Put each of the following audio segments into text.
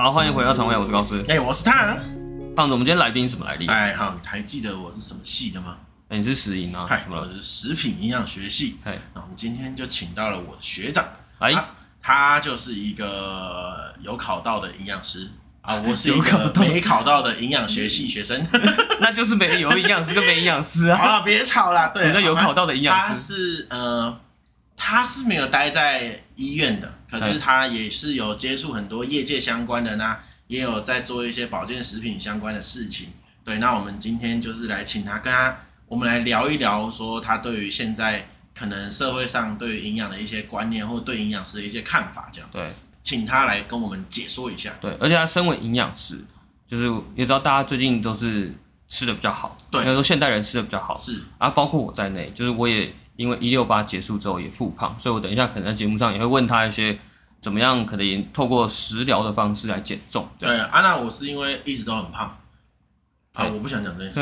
好，欢迎回到肠胃，我是高斯。哎、欸，我是汤。胖子，我们今天来宾什么来历？哎，好，还记得我是什么系的吗？哎、欸，你是食营啊？嗨，我是食品营养学系。哎，那我们今天就请到了我的学长，哎，他，他就是一个有考到的营养师啊，我是一个没考到的营养学系学生，那就是没有营养师跟没营养师啊。好了，别吵了。对，什么有考到的营养师？他是呃，他是没有待在医院的，可是他也是有接触很多业界相关的呢，也有在做一些保健食品相关的事情。对，那我们今天就是来请他跟他，我们来聊一聊，说他对于现在可能社会上对于营养的一些观念，或对营养师的一些看法，这样子。对，请他来跟我们解说一下。对，而且他身为营养师，就是也知道大家最近都是吃的比较好，对，应该说现代人吃的比较好，是啊，包括我在内，就是我也因为一六八结束之后也复胖，所以我等一下可能在节目上也会问他一些怎么样可能也透过食疗的方式来减重。对，啊，那我是因为一直都很胖。啊，我不想讲这件事。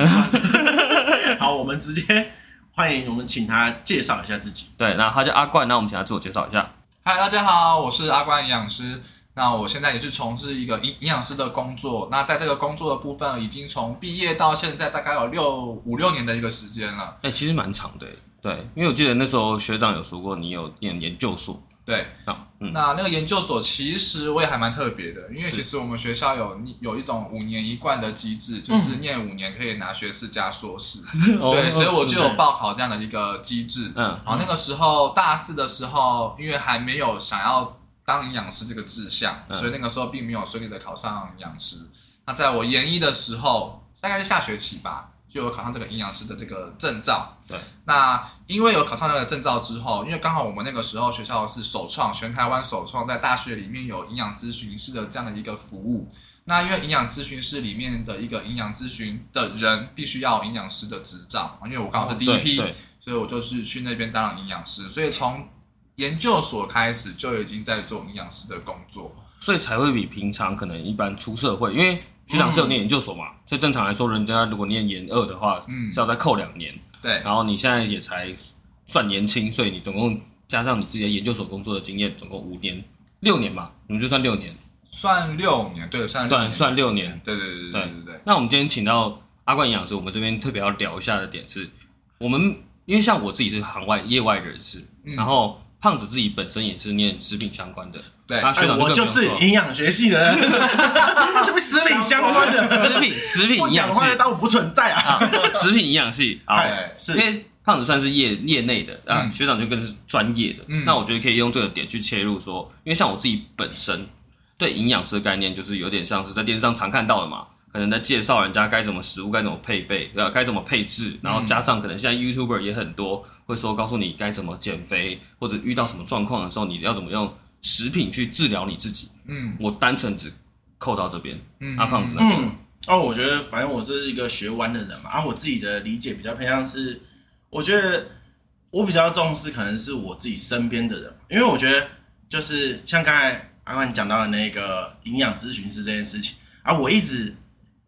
好，我们直接欢迎我们请他介绍一下自己。对，那他叫阿冠，那我们请他自我介绍一下。嗨，大家好，我是阿冠营养师。那我现在也是从事一个营营养师的工作。那在这个工作的部分，已经从毕业到现在大概有六五六年的一个时间了。哎、欸，其实蛮长的。对，因为我记得那时候学长有说过，你有念研究所。对，嗯，那那个研究所其实我也还蛮特别的，因为其实我们学校有有一种五年一贯的机制，就是念五年可以拿学士加硕士，嗯、对，所以我就有报考这样的一个机制。嗯，然后那个时候大四的时候，因为还没有想要当营养师这个志向，所以那个时候并没有顺利的考上营养师。那在我研一的时候，大概是下学期吧。就有考上这个营养师的这个证照，对。那因为有考上那个证照之后，因为刚好我们那个时候学校是首创，全台湾首创在大学里面有营养咨询师的这样的一个服务。那因为营养咨询师里面的一个营养咨询的人必须要营养师的执照，因为我刚好是第一批，所以我就是去那边当了营养师。所以从研究所开始就已经在做营养师的工作，所以才会比平常可能一般出社会，因为。学长是有念研究所嘛，嗯、所以正常来说，人家如果念研二的话，嗯，是要再扣两年。对，然后你现在也才算年轻，所以你总共加上你自己的研究所工作的经验，总共五年、六年吧，你们就算六年，算六年，对，算六年算六年，对对对对对对，对。那我们今天请到阿冠营养师，我们这边特别要聊一下的点是，我们因为像我自己是行外业外人士，嗯、然后。胖子自己本身也是念食品相关的，对，他，学长我就是营养学系的人，是不是食品相关的？食品食品营养系，当我不存在啊！食品营养系，啊，是因为胖子算是业业内的啊，学长就更是专业的。那我觉得可以用这个点去切入说，因为像我自己本身对营养师的概念，就是有点像是在电视上常看到的嘛。可能在介绍人家该怎么食物该怎么配备，呃，该怎么配置，然后加上可能现在 YouTuber 也很多，会说告诉你该怎么减肥，或者遇到什么状况的时候，你要怎么用食品去治疗你自己。嗯，我单纯只扣到这边。嗯，阿胖子那边。嗯，哦，我觉得反正我是一个学弯的人嘛，啊，我自己的理解比较偏向是，我觉得我比较重视可能是我自己身边的人，因为我觉得就是像刚才阿冠讲到的那个营养咨询师这件事情啊，我一直。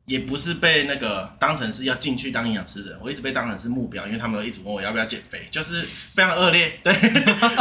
也不是被那个当成是要进去当营养师的，我一直被当成是目标，因为他们一直问我要不要减肥，就是非常恶劣。对，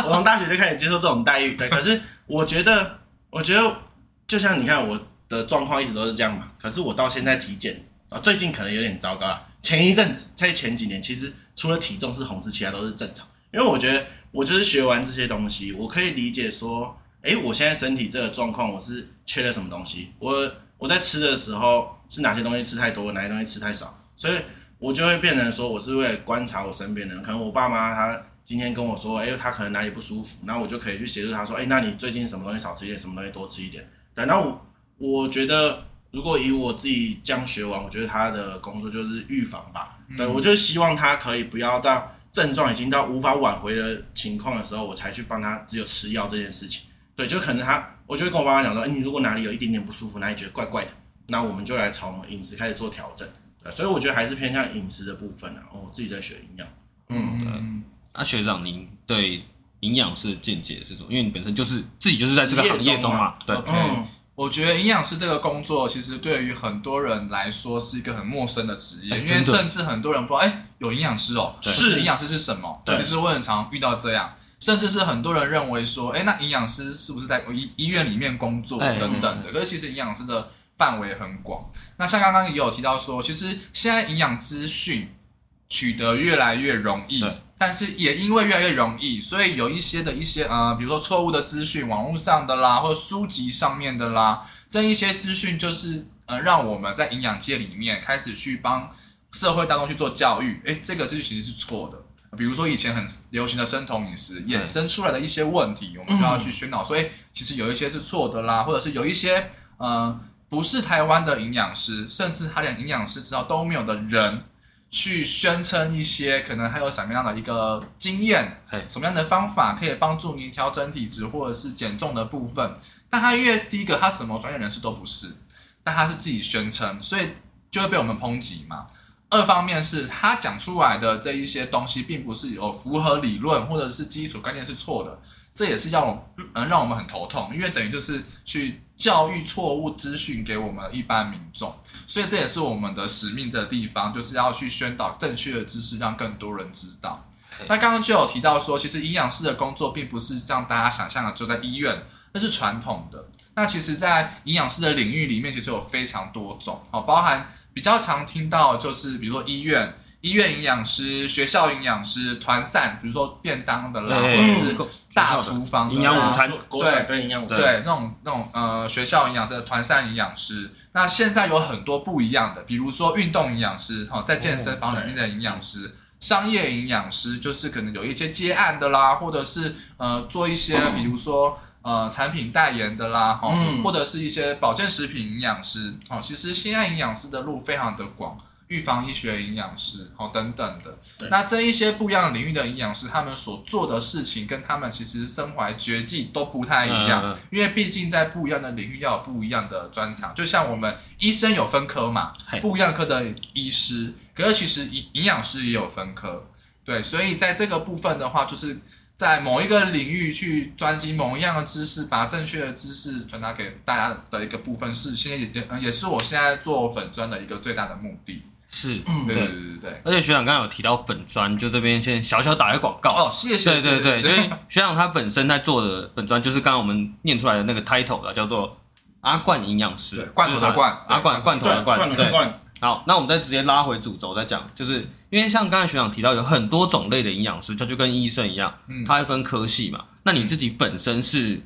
我从大学就开始接受这种待遇。对，可是我觉得，我觉得就像你看我的状况一直都是这样嘛。可是我到现在体检啊，最近可能有点糟糕了。前一阵子在前几年，其实除了体重是红字，其他都是正常。因为我觉得我就是学完这些东西，我可以理解说，哎，我现在身体这个状况，我是缺了什么东西。我我在吃的时候。是哪些东西吃太多，哪些东西吃太少，所以我就会变成说，我是为了观察我身边的人，可能我爸妈他今天跟我说，哎，他可能哪里不舒服，那我就可以去协助他说，哎，那你最近什么东西少吃一点，什么东西多吃一点。对，那我我觉得，如果以我自己这样学完，我觉得他的工作就是预防吧。对，我就希望他可以不要到症状已经到无法挽回的情况的时候，我才去帮他只有吃药这件事情。对，就可能他，我就会跟我爸妈讲说，哎，你如果哪里有一点点不舒服，哪里觉得怪怪的。那我们就来从饮食开始做调整，对，所以我觉得还是偏向饮食的部分啊。我自己在学营养，嗯，对。那学长，您对营养师的见解是什么？因为你本身就是自己就是在这个行业中嘛。对，OK。我觉得营养师这个工作，其实对于很多人来说是一个很陌生的职业，因为甚至很多人不知道，哎，有营养师哦，是营养师是什么？对，其实我很常遇到这样。甚至是很多人认为说，哎，那营养师是不是在医医院里面工作等等的？可是其实营养师的范围很广。那像刚刚也有提到说，其实现在营养资讯取得越来越容易，但是也因为越来越容易，所以有一些的一些呃，比如说错误的资讯，网络上的啦，或者书籍上面的啦，这一些资讯就是呃，让我们在营养界里面开始去帮社会大众去做教育。诶，这个资讯其实是错的。比如说以前很流行的生酮饮食衍生出来的一些问题，我们就要去宣导说，诶，其实有一些是错的啦，或者是有一些呃，不是台湾的营养师，甚至他连营养师执照都没有的人。去宣称一些可能还有什么样的一个经验，什么样的方法可以帮助您调整体质或者是减重的部分，但他因为第一个他什么专业人士都不是，但他是自己宣称，所以就会被我们抨击嘛。二方面是他讲出来的这一些东西并不是有符合理论或者是基础概念是错的，这也是要嗯让我们很头痛，因为等于就是去。教育错误资讯给我们一般民众，所以这也是我们的使命的地方，就是要去宣导正确的知识，让更多人知道。那刚刚就有提到说，其实营养师的工作并不是像大家想象的就在医院，那是传统的。那其实，在营养师的领域里面，其实有非常多种，哦，包含比较常听到就是比如说医院。医院营养师、学校营养师、团膳，比如说便当的啦，或者是大厨房营养午餐，对对营养午餐，对那种那种呃学校营养师的团膳营养师。那现在有很多不一样的，比如说运动营养师，哈，在健身房里面的营养师，商业营养师就是可能有一些接案的啦，或者是呃做一些比如说呃产品代言的啦，哈，或者是一些保健食品营养师，哦，其实现在营养师的路非常的广。预防医学营养师，好等等的，那这一些不一样的领域的营养师，他们所做的事情跟他们其实身怀绝技都不太一样，嗯嗯、因为毕竟在不一样的领域要有不一样的专长。就像我们医生有分科嘛，不一样科的医师，可是其实营营养师也有分科，对，所以在这个部分的话，就是在某一个领域去专精某一样的知识，把正确的知识传达给大家的一个部分，是现在也也是我现在做粉专的一个最大的目的。是，对。对对对，而且学长刚刚有提到粉专，就这边先小小打一个广告。哦，谢谢，对对对，因为学长他本身在做的粉专，就是刚刚我们念出来的那个 title 了，叫做阿冠营养师，罐头的罐，阿罐罐头的罐，罐头的罐。好，那我们再直接拉回主轴再讲，就是因为像刚才学长提到有很多种类的营养师，他就跟医生一样，他会分科系嘛。那你自己本身是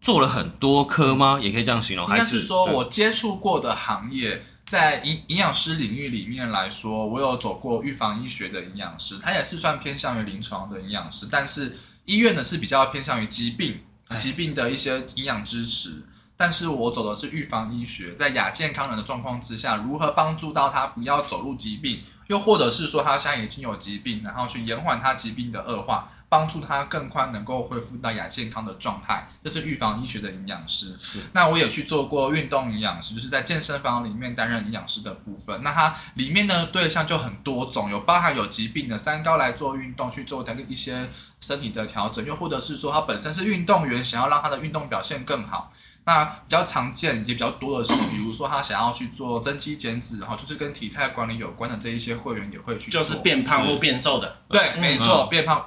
做了很多科吗？也可以这样形容，应该是说我接触过的行业。在营营养师领域里面来说，我有走过预防医学的营养师，他也是算偏向于临床的营养师，但是医院呢是比较偏向于疾病、疾病的一些营养支持。但是我走的是预防医学，在亚健康人的状况之下，如何帮助到他不要走入疾病，又或者是说他现在已经有疾病，然后去延缓他疾病的恶化。帮助他更快能够恢复到亚健康的状态，这是预防医学的营养师。是那我也去做过运动营养师，就是在健身房里面担任营养师的部分。那它里面的对象就很多种，有包含有疾病的三高来做运动去做他的一些身体的调整，又或者是说他本身是运动员，想要让他的运动表现更好。那比较常见也比较多的是，比如说他想要去做增肌减脂，然后，就是跟体态管理有关的这一些会员也会去做，就是变胖或变瘦的。对，没错，变胖。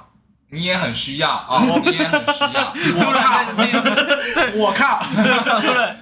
你也很需要啊，你也很需要。我靠，我靠，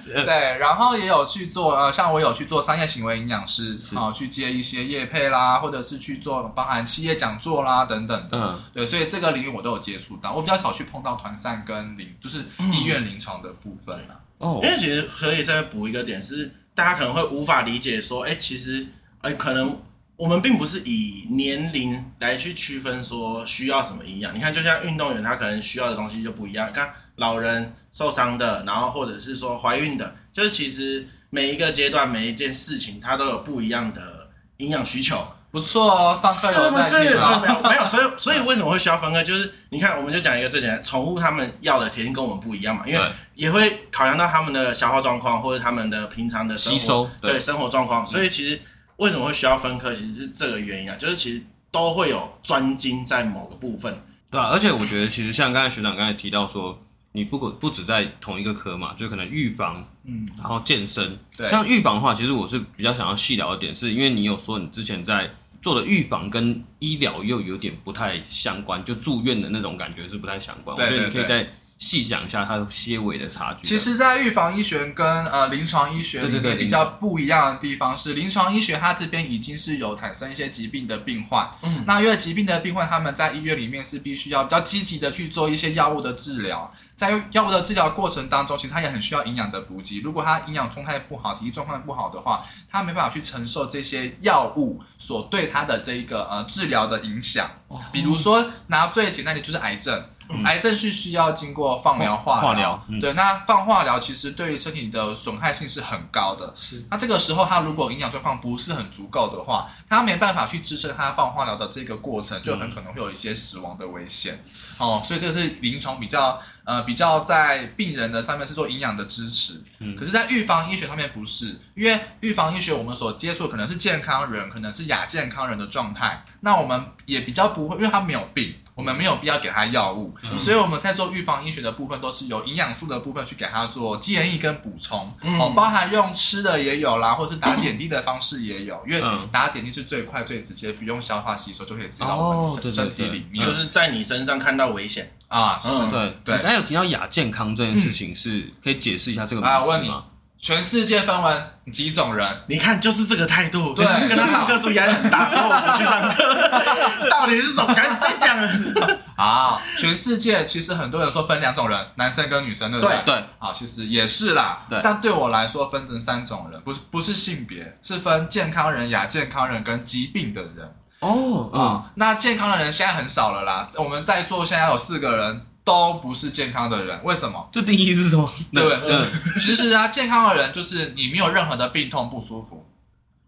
对，然后也有去做呃，像我有去做商业行为营养师，好去接一些业配啦，或者是去做包含企业讲座啦等等的。嗯，对，所以这个领域我都有接触到。我比较少去碰到团膳跟临，就是医院临床的部分啦。哦，因为其实可以再补一个点是，大家可能会无法理解说，哎，其实哎可能。我们并不是以年龄来去区分说需要什么营养。你看，就像运动员，他可能需要的东西就不一样。看老人受伤的，然后或者是说怀孕的，就是其实每一个阶段每一件事情，它都有不一样的营养需求。不错哦，上课有在听吗？没有，没有。所以，所以为什么会需要分科？就是你看，我们就讲一个最简单，宠物他们要的铁定跟我们不一样嘛，因为也会考量到他们的消化状况或者他们的平常的生活，吸收，对，对生活状况，所以其实。为什么会需要分科？其实是这个原因啊，就是其实都会有专精在某个部分，对啊，而且我觉得，其实像刚才学长刚才提到说，你不不只在同一个科嘛，就可能预防，嗯，然后健身。对，像预防的话，其实我是比较想要细聊一点，是因为你有说你之前在做的预防跟医疗又有点不太相关，就住院的那种感觉是不太相关。对对对，我觉得你可以再细讲一下它些微的差距。其实，在预防医学跟呃临床医学里面比较不一样的地方是，临床医学它这边已经是有产生一些疾病的病患，嗯，那因为疾病的病患他们在医院里面是必须要比较积极的去做一些药物的治疗。在药物的治疗过程当中，其实他也很需要营养的补给。如果他营养状态不好，体力状况不好的话，他没办法去承受这些药物所对他的这一个呃治疗的影响。比如说拿最简单的就是癌症。嗯、癌症是需要经过放疗、化疗，对，那放化疗其实对于身体的损害性是很高的。是，那这个时候他如果营养状况不是很足够的话，他没办法去支撑他放化疗的这个过程，就很可能会有一些死亡的危险。嗯、哦，所以这个是临床比较呃比较在病人的上面是做营养的支持。嗯，可是，在预防医学上面不是，因为预防医学我们所接触可能是健康人，可能是亚健康人的状态，那我们也比较不会，因为他没有病。我们没有必要给他药物，嗯、所以我们在做预防医学的部分，都是由营养素的部分去给他做建议跟补充。嗯、哦，包含用吃的也有啦，或是打点滴的方式也有，因为打点滴是最快最直接，不用消化吸收就可以吃到我们身体里面，就是在你身上看到危险啊。是，对对。刚才有提到亚健康这件事情，是可以解释一下这个啊？问你。全世界分为几种人？你看，就是这个态度。对，跟他上课时压力很大，说我不去上课，到底是什么？赶紧再讲。好，全世界其实很多人说分两种人，男生跟女生，对不对？对。好，其实也是啦。对。但对我来说，分成三种人，不是不是性别，是分健康人、亚健康人跟疾病的人。哦。啊，那健康的人现在很少了啦。我们在座现在有四个人。都不是健康的人，为什么？这定义是什么？对，嗯，其实啊，健康的人就是你没有任何的病痛不舒服，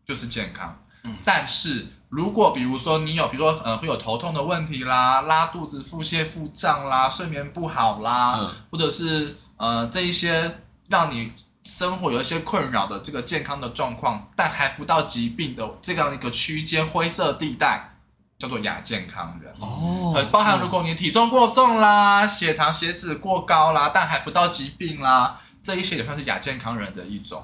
就是健康。嗯，但是如果比如说你有，比如说呃会有头痛的问题啦，拉肚子、腹泻、腹胀啦，睡眠不好啦，嗯，或者是呃这一些让你生活有一些困扰的这个健康的状况，但还不到疾病的这样一个区间灰色地带。叫做亚健康人哦，包含如果你体重过重啦，血糖血脂过高啦，但还不到疾病啦，这一些也算是亚健康人的一种。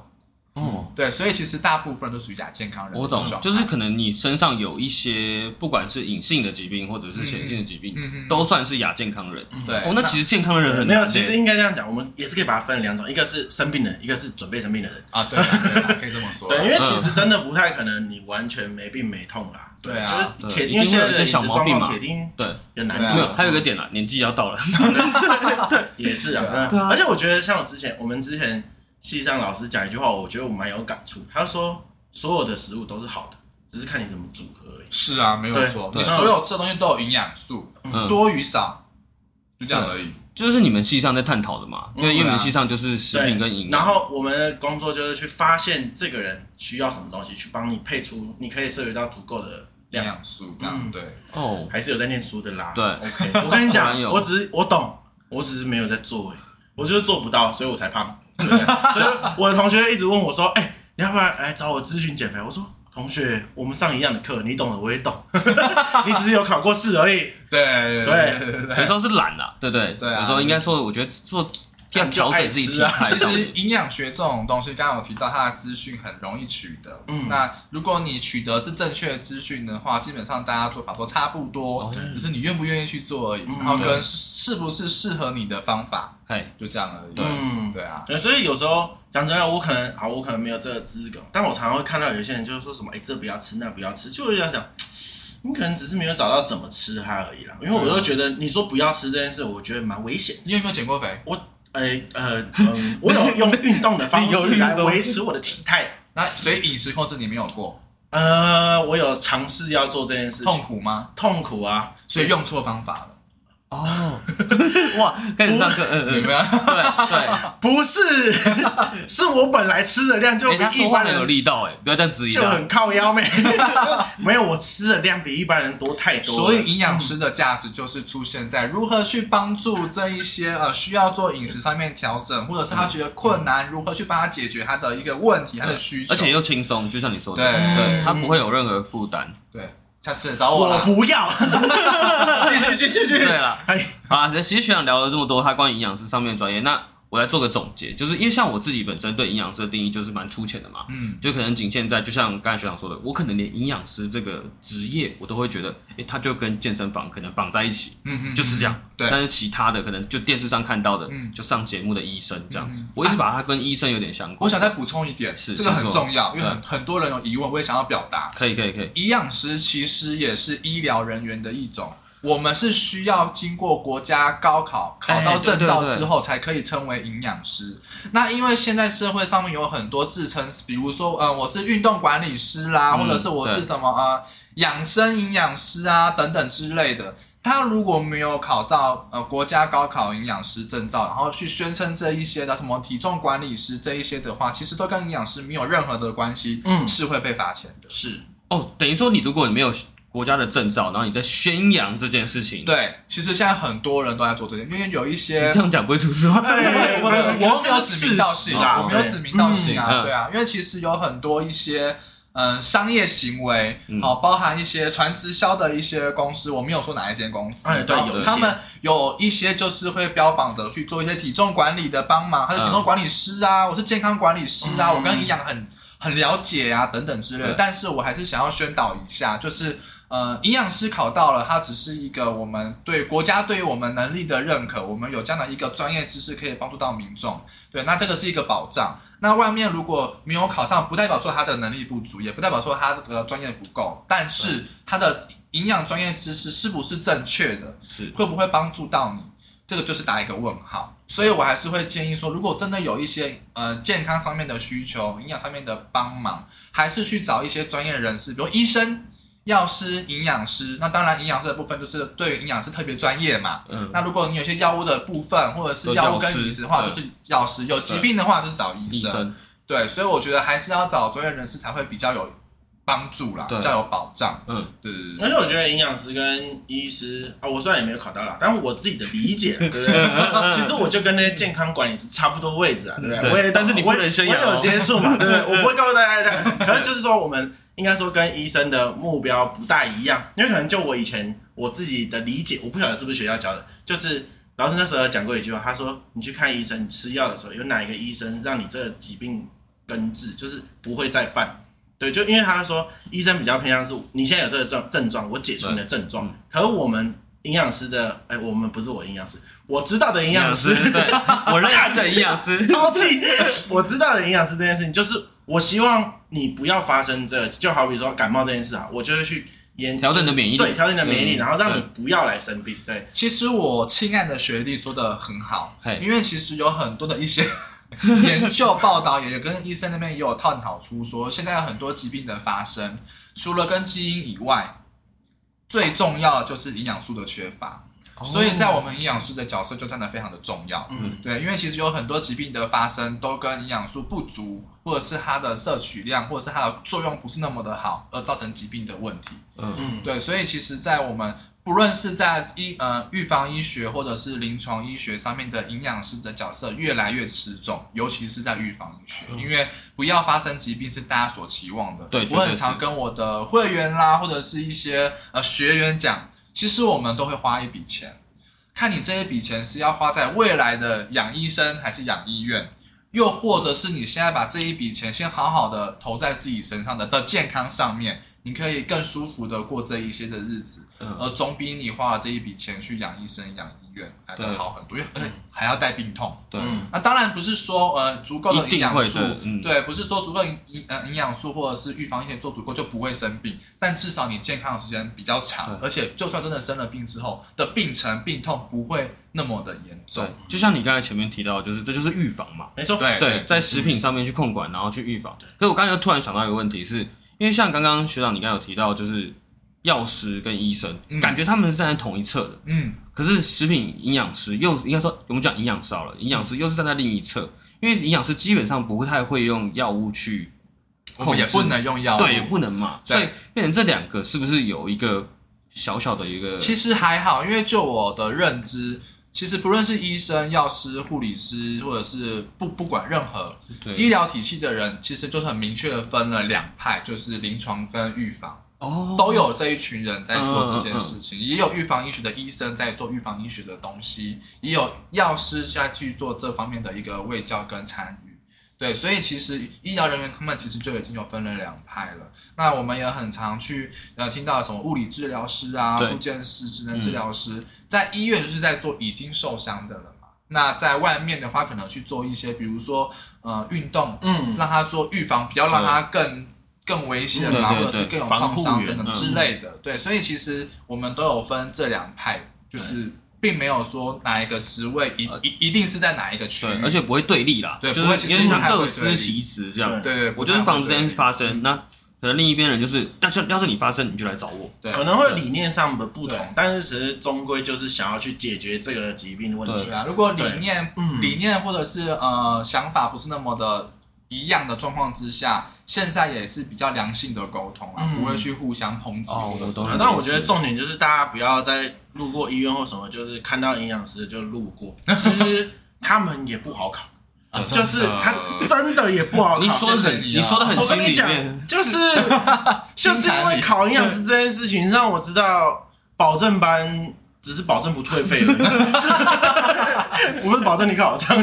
哦，对，所以其实大部分都属于亚健康人。我懂，就是可能你身上有一些，不管是隐性的疾病或者是显性的疾病，都算是亚健康人。对，哦，那其实健康的人很没有，其实应该这样讲，我们也是可以把它分两种，一个是生病的，一个是准备生病的人啊。对，可以这么说。对，因为其实真的不太可能你完全没病没痛啦。对啊，就是铁，因为现在有些小毛病嘛，铁定对有难度。没有，还有一个点啦，年纪要到了。对，也是啊。对啊，而且我觉得像我之前，我们之前。系上老师讲一句话，我觉得我蛮有感触。他说：“所有的食物都是好的，只是看你怎么组合而已。”是啊，没有错。你所有吃的东西都有营养素，多与少，就这样而已。就是你们系上在探讨的嘛？因为你们系上就是食品跟营养。然后我们的工作就是去发现这个人需要什么东西，去帮你配出你可以摄取到足够的营养素。嗯，对。哦，还是有在念书的啦。对，OK。我跟你讲，我只是我懂，我只是没有在做，我就是做不到，所以我才胖。对，所以我的同学一直问我说：“哎、欸，你要不然来找我咨询减肥？”我说：“同学，我们上一样的课，你懂的我也懂，你只是有考过试而已。”对对，有时候是懒啦，对对对，有时候应该说，我觉得做。要调整自己体态。其实营养学这种东西，刚刚有提到它的资讯很容易取得。嗯，那如果你取得是正确的资讯的话，基本上大家做法都差不多，只是你愿不愿意去做而已。然后跟是不是适合你的方法，哎，就这样而已。嗯，对啊。对，所以有时候讲真的，我可能啊，我可能没有这个资格，但我常常会看到有些人就是说什么，哎，这不要吃，那不要吃，就会这样想，你可能只是没有找到怎么吃它而已啦。因为我就觉得你说不要吃这件事，我觉得蛮危险。你有没有减过肥？我。哎呃嗯，我有用运动的方式来维持我的体态。那所以饮食控制你没有过？呃，我有尝试要做这件事情。痛苦吗？痛苦啊！所以用错方法了。哦，哇，开始上课，嗯嗯，对对，不是，是我本来吃的量就比一般人有力道，哎，不要再质疑，就很靠腰没，没有，我吃的量比一般人多太多。所以营养师的价值就是出现在如何去帮助这一些呃需要做饮食上面调整，或者是他觉得困难，如何去帮他解决他的一个问题，他的需求，而且又轻松，就像你说的，对，他不会有任何负担，对。下次找我，我不要。继续继续继续。对了，哎，好了，其实学长聊了这么多，他关于营养师上面的专业，那我来做个总结，就是因为像我自己本身对营养师的定义就是蛮粗浅的嘛，嗯，就可能仅限在就像刚才学长说的，我可能连营养师这个职业我都会觉得，诶，他就跟健身房可能绑在一起，嗯嗯，就是这样，对。但是其他的可能就电视上看到的，嗯，就上节目的医生这样子，我一直把它跟医生有点相关。我想再补充一点，是这个很重要，因为很很多人有疑问，我也想要表达。可以可以可以，营养师其实也是医疗人员的一种。我们是需要经过国家高考，考到证照之后才可以称为营养师。那因为现在社会上面有很多自称，比如说，嗯，我是运动管理师啦，或者是我是什么啊，养生营养师啊等等之类的。他如果没有考到呃国家高考营养师证照，然后去宣称这一些的什么体重管理师这一些的话，其实都跟营养师没有任何的关系，嗯，是会被罚钱的。是哦，等于说你如果你没有。国家的证照，然后你在宣扬这件事情。对，其实现在很多人都在做这件，因为有一些你这样讲不会出事吗？我没有指名道姓啦，我没有指名道姓啊，对啊，因为其实有很多一些嗯商业行为，好，包含一些传直销的一些公司，我没有说哪一间公司，对，有他们有一些就是会标榜的去做一些体重管理的帮忙，还有体重管理师啊，我是健康管理师啊，我跟营养很很了解啊，等等之类的，但是我还是想要宣导一下，就是。呃，营养师考到了，它只是一个我们对国家对于我们能力的认可，我们有这样的一个专业知识可以帮助到民众。对，那这个是一个保障。那外面如果没有考上，不代表说他的能力不足，也不代表说他的专业不够，但是他的营养专业知识是不是正确的，是会不会帮助到你，这个就是打一个问号。所以我还是会建议说，如果真的有一些呃健康上面的需求，营养上面的帮忙，还是去找一些专业人士，比如医生。药师、营养师，那当然营养师的部分就是对于营养师特别专业嘛。嗯。那如果你有些药物的部分，或者是药物跟饮食的话，就是药师；有疾病的话，就是找医生。对，所以我觉得还是要找专业人士才会比较有帮助啦，比较有保障。嗯，对对对。而且我觉得营养师跟医师啊，我虽然也没有考到啦，但是我自己的理解，对不对？其实我就跟那些健康管理师差不多位置啊，对不对？我也，但是你不能宣扬，我有接触嘛，对不对？我不会告诉大家这样，可能就是说我们。应该说跟医生的目标不大一样，因为可能就我以前我自己的理解，我不晓得是不是学校教的，就是老师那时候讲过一句话，他说你去看医生，你吃药的时候有哪一个医生让你这个疾病根治，就是不会再犯。对，就因为他说医生比较偏向是你现在有这个症症状，我解除你的症状。可是我们营养师的，哎，我们不是我营养师，我知道的营养师，对，我认识的营养师，超气，我知道的营养师这件事情就是。我希望你不要发生这个，就好比说感冒这件事啊，我就会去研调整你的免疫力，对，调整你的免疫力，然后让你不要来生病。对，其实我亲爱的学弟说的很好，因为其实有很多的一些 研究报道，也跟医生那边也有探讨出说，现在有很多疾病的发生，除了跟基因以外，最重要的就是营养素的缺乏。所以在我们营养师的角色就真的非常的重要，嗯，对，因为其实有很多疾病的发生都跟营养素不足，或者是它的摄取量，或者是它的作用不是那么的好，而造成疾病的问题，嗯嗯，对，所以其实，在我们不论是在医呃预防医学或者是临床医学上面的营养师的角色越来越吃重，尤其是在预防医学，因为不要发生疾病是大家所期望的。对，我很常跟我的会员啦，或者是一些呃学员讲。其实我们都会花一笔钱，看你这一笔钱是要花在未来的养医生还是养医院，又或者是你现在把这一笔钱先好好的投在自己身上的的健康上面，你可以更舒服的过这一些的日子，而总比你花了这一笔钱去养医生养医院来得好很多，因为还要带病痛。对，那当然不是说呃足够的营养素，对，不是说足够营营呃营养素或者是预防一些做足够就不会生病，但至少你健康的时间比较长，而且就算真的生了病之后的病程病痛不会那么的严重。就像你刚才前面提到，就是这就是预防嘛，没错，对对，在食品上面去控管，然后去预防。可是我刚才又突然想到一个问题是，是因为像刚刚学长你刚才有提到，就是。药师跟医生，嗯、感觉他们是站在同一侧的，嗯，可是食品营养师又应该说，我们讲营养师好了，营养师又是站在另一侧，因为营养师基本上不太会用药物去控制，也不能用药物，对，也不能嘛，对所以变成这两个是不是有一个小小的一个？其实还好，因为就我的认知，其实不论是医生、药师、护理师，或者是不不管任何医疗体系的人，其实就是很明确的分了两派，就是临床跟预防。哦，都有这一群人在做这件事情，也有预防医学的医生在做预防医学的东西，也有药师下去做这方面的一个卫教跟参与。对，所以其实医疗人员他们其实就已经有分了两派了。那我们也很常去呃听到什么物理治疗师啊、复健师、职能治疗师，在医院就是在做已经受伤的了嘛。那在外面的话，可能去做一些，比如说呃运动，嗯，让他做预防，不要让他更更危险啊，或者是更有创伤等等之类的。对，所以其实我们都有分这两派，就是。并没有说哪一个职位一一一定是在哪一个区域，而且不会对立啦，对，就是因为他各司其职这样。对对，我就是防止这件事发生，那可能另一边人就是，要是要是你发生，你就来找我。对，可能会理念上的不同，但是其实终归就是想要去解决这个疾病的问题。对啊，如果理念理念或者是呃想法不是那么的。一样的状况之下，现在也是比较良性的沟通啊，嗯、不会去互相抨击。哦，我懂。但我觉得重点就是大家不要再路过医院或什么，就是看到营养师就路过。其实他们也不好考，啊、就是他真的也不好考。你说的很，你说的很心里面，就是 就是因为考营养师这件事情，让我知道保证班。只是保证不退费了，不是保证你考上。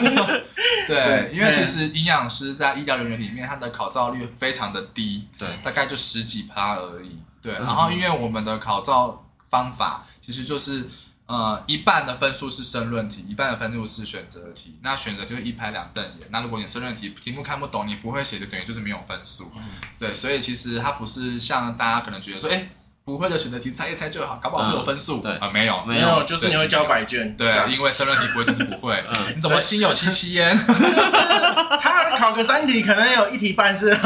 对，因为其实营养师在医疗人员里面，他的考照率非常的低，对，大概就十几趴而已。对，然后因为我们的考照方法其实就是，呃，一半的分数是申论题，一半的分数是选择题。那选择就是一拍两瞪眼。那如果你申论题题目看不懂，你不会写，就等于就是没有分数。对，所以其实它不是像大家可能觉得说，哎。不会的选择题猜一猜就好，搞不好都有分数。对啊，没有没有，就是你会交白卷。对啊，因为申论题不会就是不会。你怎么心有戚戚焉？他考个三题，可能有一题半是。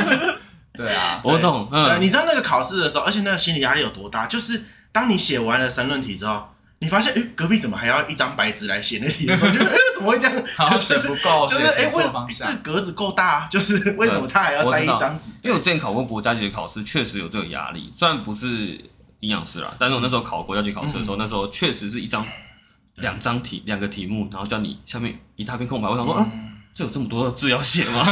对啊，我懂。嗯，你知道那个考试的时候，而且那个心理压力有多大？就是当你写完了申论题之后。你发现，哎，隔壁怎么还要一张白纸来写那题的时候，就哎，怎么会这样？好 写不够，就是哎，为什么这格子够大？就是为什么他还要在一张纸？因为我之前考过国家级考试，确实有这个压力。虽然不是营养师啦，但是我那时候考国家级考试的时候，那时候确实是一张、两张题、两个题目，然后叫你下面一大片空白。我想说，嗯，这有这么多的字要写吗？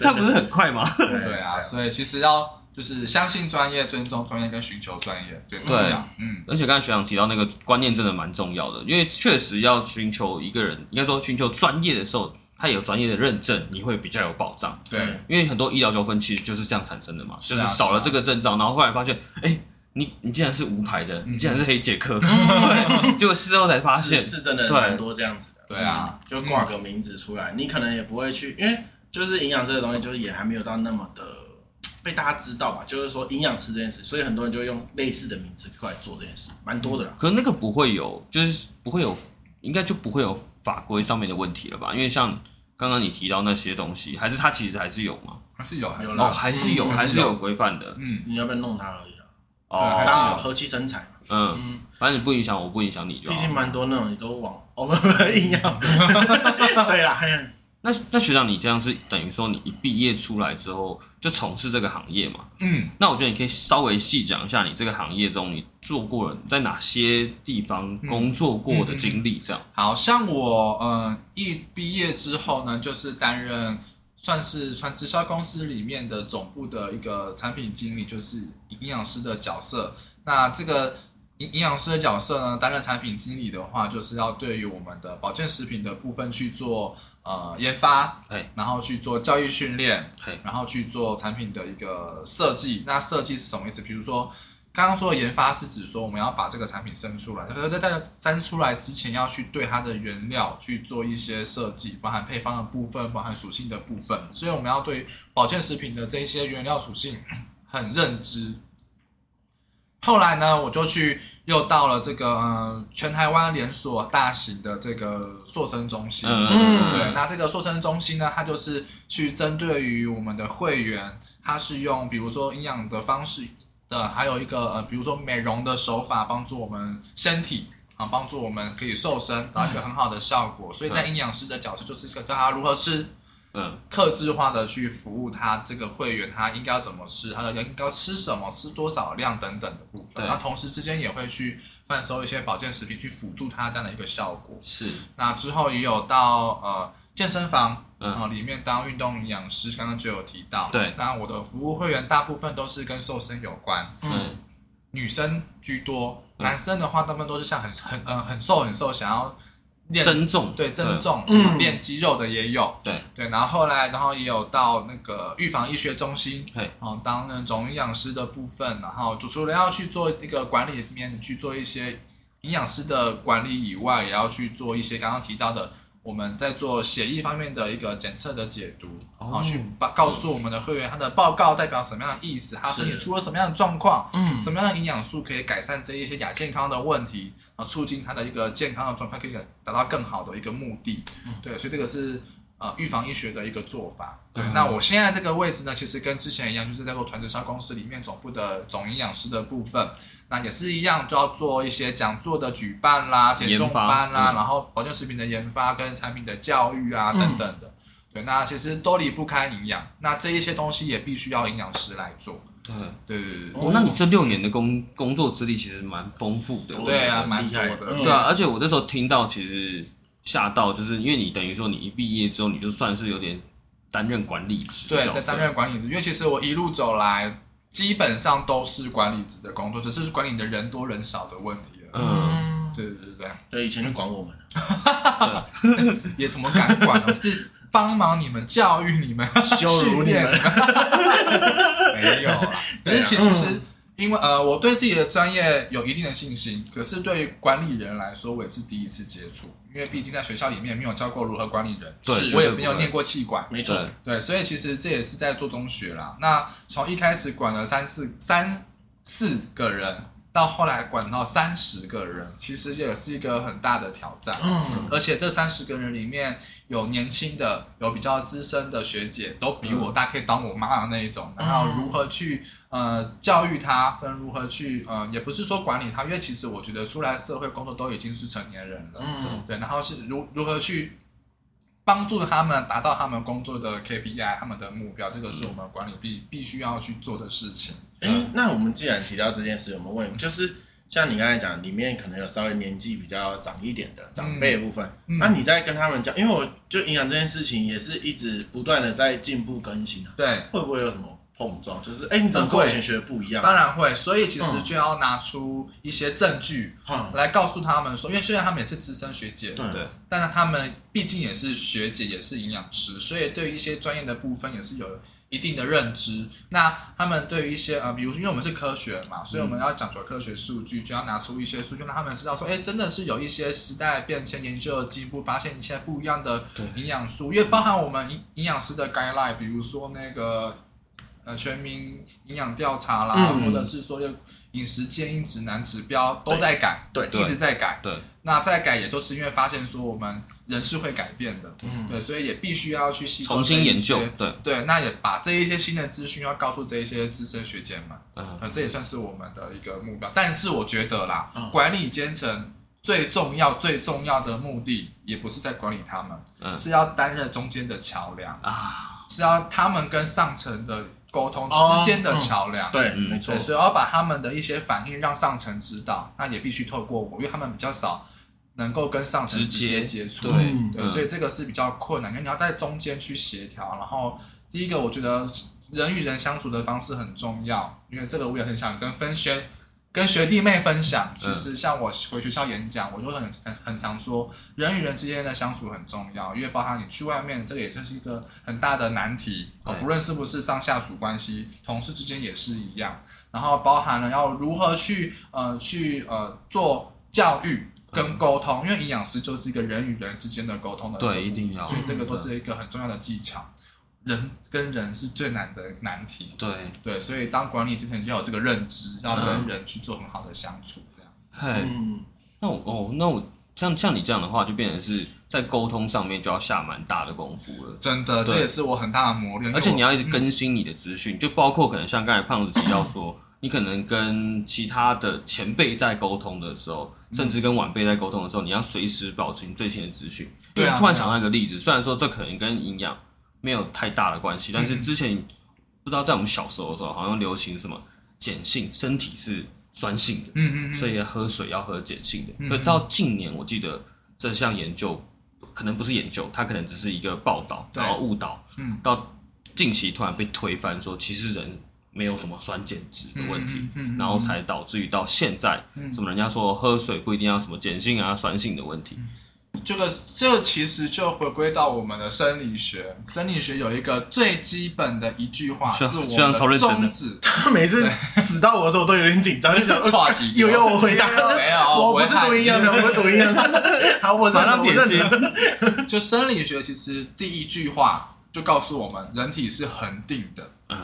他不是很快吗？对啊，所以其实要。就是相信专业、尊重专业跟寻求专业最重要。对，嗯，而且刚才学长提到那个观念真的蛮重要的，因为确实要寻求一个人，应该说寻求专业的时候，他有专业的认证，你会比较有保障。对，因为很多医疗纠纷其实就是这样产生的嘛，就是少了这个证照，然后后来发现，哎，你你竟然是无牌的，你竟然是黑杰克，对，结果事后才发现是真的很多这样子的。对啊，就挂个名字出来，你可能也不会去，因为就是营养这个东西，就是也还没有到那么的。被大家知道吧，就是说营养师这件事，所以很多人就会用类似的名字过来做这件事，蛮多的啦。可是那个不会有，就是不会有，应该就不会有法规上面的问题了吧？因为像刚刚你提到那些东西，还是它其实还是有吗？还是有，还是有哦，还是有，还是有规范的。嗯，你要不要弄它而已啊？哦，还是有和气生财。嗯，反正你不影响我，不影响你就好。毕竟蛮多那种你都往我们营养。对啦。那那学长，你这样是等于说你一毕业出来之后就从事这个行业嘛？嗯，那我觉得你可以稍微细讲一下你这个行业中你做过了在哪些地方工作过的经历，这样。嗯嗯嗯、好像我呃一毕业之后呢，就是担任算是算直销公司里面的总部的一个产品经理，就是营养师的角色。那这个。营营养师的角色呢，担任产品经理的话，就是要对于我们的保健食品的部分去做呃研发，嘿然后去做教育训练，嘿然后去做产品的一个设计。那设计是什么意思？比如说刚刚说的研发是指说我们要把这个产品生出来，在在生出来之前要去对它的原料去做一些设计，包含配方的部分，包含属性的部分。所以我们要对保健食品的这一些原料属性 很认知。后来呢，我就去又到了这个嗯全台湾连锁大型的这个塑身中心。嗯，对。那这个塑身中心呢，它就是去针对于我们的会员，它是用比如说营养的方式的，还有一个呃，比如说美容的手法，帮助我们身体啊，帮助我们可以瘦身，达到一个很好的效果。所以在营养师的角色，就是教他如何吃。嗯，克制化的去服务他这个会员，他应该要怎么吃，他的应该要吃什么，吃多少量等等的部分。那同时之间也会去贩售一些保健食品，去辅助他这样的一个效果。是。那之后也有到呃健身房嗯，然后里面当运动营养师，刚刚就有提到，对，当然我的服务会员大部分都是跟瘦身有关，嗯，女生居多，男生的话大部分都是像很很嗯很瘦很瘦，想要。增重。对增重，练肌肉的也有，对。对，然后后来，然后也有到那个预防医学中心，对，然后当那种营养师的部分，然后就除了要去做那个管理面去做一些营养师的管理以外，也要去做一些刚刚提到的。我们在做血液方面的一个检测的解读，然后去把告诉我们的会员他的报告代表什么样的意思，他身体出了什么样的状况，嗯，什么样的营养素可以改善这一些亚健康的问题，然后促进他的一个健康的状态，可以达到更好的一个目的。对，所以这个是呃预防医学的一个做法。对，那我现在这个位置呢，其实跟之前一样，就是在做传直销公司里面总部的总营养师的部分。那也是一样，就要做一些讲座的举办啦、减重班啦，嗯、然后保健食品的研发跟产品的教育啊等等的。嗯、对，那其实都离不开营养。那这一些东西也必须要营养师来做。对对对对。哦，那你这六年的工工作资历其实蛮丰富的。对啊，蛮多的。对啊，而且我那时候听到，其实吓到，就是因为你等于说你一毕业之后，你就算是有点担任管理职。对，在担任管理职，因为其实我一路走来。基本上都是管理职的工作，只是管理的人多人少的问题了。嗯，对对对对，对以前就管我们，也怎么敢管呢？是帮忙你们教育你们，羞辱你们，没有啊。但是其实。因为呃，我对。自己的专业有一定的信心，可是对。于管理人来说，我也是第一次接触。因为毕竟在学校里面没有教过如何管理人，对，我也没有念过气管，没错，对，所以其实这也是在做中学啦。那从一开始管了三四三四个人。到后来管到三十个人，其实也是一个很大的挑战。嗯，而且这三十个人里面有年轻的，有比较资深的学姐，都比我大，可以当我妈的那一种。然后如何去呃教育他，跟如何去呃，也不是说管理他，因为其实我觉得出来社会工作都已经是成年人了。嗯，对。然后是如如何去帮助他们达到他们工作的 KPI，他们的目标，这个是我们管理必必须要去做的事情。哎、欸，那我们既然提到这件事，有没有问？就是像你刚才讲，里面可能有稍微年纪比较长一点的长辈的部分，那、嗯啊、你在跟他们讲，因为我就营养这件事情也是一直不断的在进步更新啊。对，会不会有什么碰撞？就是哎、欸，你怎么跟我以前学的不一样？当然会，所以其实就要拿出一些证据来告诉他们说，因为虽然他们也是资深学姐，对，但是他们毕竟也是学姐，也是营养师，所以对于一些专业的部分也是有。一定的认知，那他们对于一些呃，比如说，因为我们是科学嘛，所以我们要讲究科学数据，就要拿出一些数据，让他们知道说，哎，真的是有一些时代变迁、研究的进步，发现一些不一样的营养素，因为包含我们营营养师的 guideline，比如说那个呃全民营养调查啦，嗯、或者是说有饮食建议指南指标都在改，对，对一直在改，对，那在改也就是因为发现说我们。人是会改变的，嗯，对，所以也必须要去吸收重新研究，对。对，那也把这一些新的资讯要告诉这一些资深学姐们，嗯，这也算是我们的一个目标。但是我觉得啦，嗯、管理阶层最重要、最重要的目的，也不是在管理他们，嗯、是要担任中间的桥梁啊，是要他们跟上层的沟通之间的桥梁，哦嗯、对，没错，所以要把他们的一些反应让上层知道，那也必须透过我，因为他们比较少。能够跟上层直接接触，对，对，所以这个是比较困难，因为你要在中间去协调。然后第一个，我觉得人与人相处的方式很重要，因为这个我也很想跟分学跟学弟妹分享。其实像我回学校演讲，我就很很很常说，人与人之间的相处很重要，因为包含你去外面，这个也算是一个很大的难题哦，不论是不是上下属关系，同事之间也是一样。然后包含了要如何去呃去呃做教育。跟沟通，因为营养师就是一个人与人之间的沟通的，对，一定要，所以这个都是一个很重要的技巧。人跟人是最难的难题，对对，所以当管理之前就要有这个认知，要跟人去做很好的相处，这样子。嗯，那我哦，那我像像你这样的话，就变成是在沟通上面就要下蛮大的功夫了。真的，这也是我很大的磨练，而且你要一直更新你的资讯，就包括可能像刚才胖子提到说。你可能跟其他的前辈在沟通的时候，甚至跟晚辈在沟通的时候，你要随时保持你最新的资讯。对啊，突然想到一个例子，虽然说这可能跟营养没有太大的关系，但是之前不知道在我们小时候的时候，好像流行什么碱性，身体是酸性的，嗯嗯，所以喝水要喝碱性的。可到近年，我记得这项研究可能不是研究，它可能只是一个报道，然后误导，嗯，到近期突然被推翻，说其实人没有什么酸碱值的问题，嗯嗯嗯、然后才导致于到现在，什么人家说喝水不一定要什么碱性啊、酸性的问题。这个这个其实就回归到我们的生理学，生理学有一个最基本的一句话是我的宗旨。他每次指到我的时候，我都有点紧张，就想 有要我回答，没有，我不是读一样的，我不是读营养的。好，我马上别接。就生理学其实第一句话就告诉我们，人体是恒定的。嗯。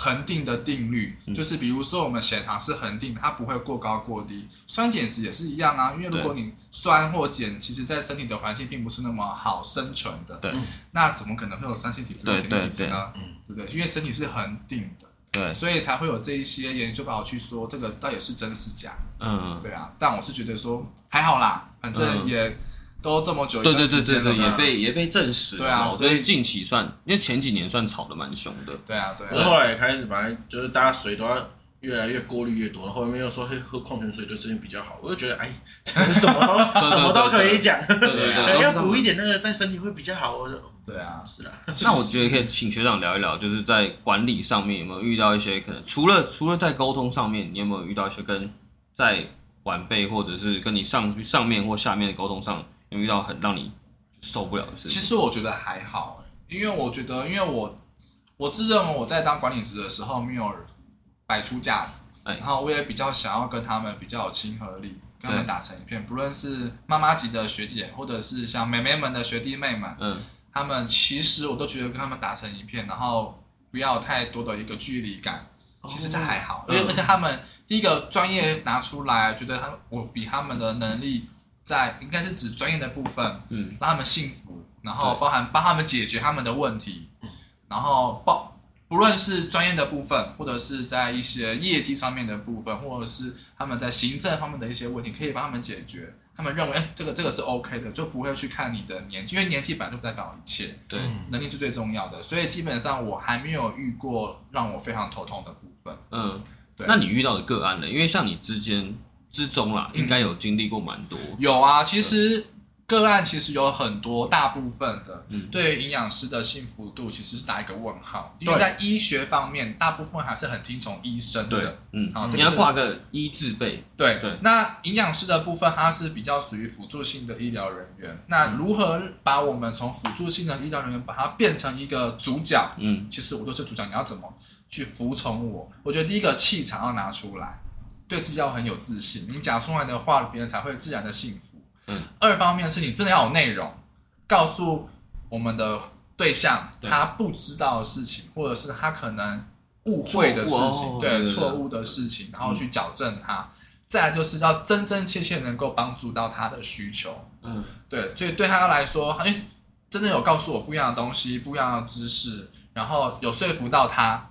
恒定的定律就是，比如说我们血糖是恒定，它不会过高过低。酸碱值也是一样啊，因为如果你酸或碱，其实在身体的环境并不是那么好生存的。对，那怎么可能会有酸性体质和碱性体质呢？对不对，对？因为身体是恒定的，对，所以才会有这一些研究报告去说这个到底是真是假。嗯，对啊。但我是觉得说还好啦，反正也。都这么久，对对对对对，也被也被证实了。对啊，所以近期算，因为前几年算炒的蛮凶的。对啊，对。我后来也开始，本来就是大家水都要越来越过滤越多，后面又说喝矿泉水对身体比较好，我就觉得哎，什么什么都可以讲，对对对，要补一点那个对身体会比较好。我就对啊，是啊。那我觉得可以请学长聊一聊，就是在管理上面有没有遇到一些可能，除了除了在沟通上面，你有没有遇到一些跟在晚辈或者是跟你上上面或下面的沟通上？有遇到很让你受不了的事情？其实我觉得还好，因为我觉得，因为我我自认为我在当管理职的时候没有摆出架子，欸、然后我也比较想要跟他们比较有亲和力，跟他们打成一片。不论是妈妈级的学姐，或者是像妹妹们的学弟妹们，嗯，他们其实我都觉得跟他们打成一片，然后不要太多的一个距离感，其实这还好。而且、哦、而且他们第一个专业拿出来，觉得他我比他们的能力。在应该是指专业的部分，嗯，让他们幸福，然后包含帮他们解决他们的问题，然后包不论是专业的部分，或者是在一些业绩上面的部分，或者是他们在行政方面的一些问题，可以帮他们解决。他们认为，哎，这个这个是 OK 的，就不会去看你的年纪，因为年纪本来就不代表一切，对，能力是最重要的。所以基本上我还没有遇过让我非常头痛的部分。嗯，对。那你遇到的个案呢？因为像你之间。之中啦，应该有经历过蛮多、嗯。有啊，其实个案其实有很多，大部分的，嗯，对于营养师的幸福度其实是打一个问号，因为在医学方面，大部分还是很听从医生的，嗯，好，你要挂个医字辈，对对。那营养师的部分，它是比较属于辅助性的医疗人员。那如何把我们从辅助性的医疗人员，把它变成一个主角？嗯，其实我都是主角，你要怎么去服从我？我觉得第一个气场要拿出来。对自己要很有自信，你讲出来的话，别人才会自然的信服。嗯。二方面是你真的要有内容，告诉我们的对象他不知道的事情，或者是他可能误会的事情，对错误的事情，然后去矫正他。嗯。再来就是要真真切切能够帮助到他的需求。嗯。对，所以对他来说，哎，真的有告诉我不一样的东西，不一样的知识，然后有说服到他，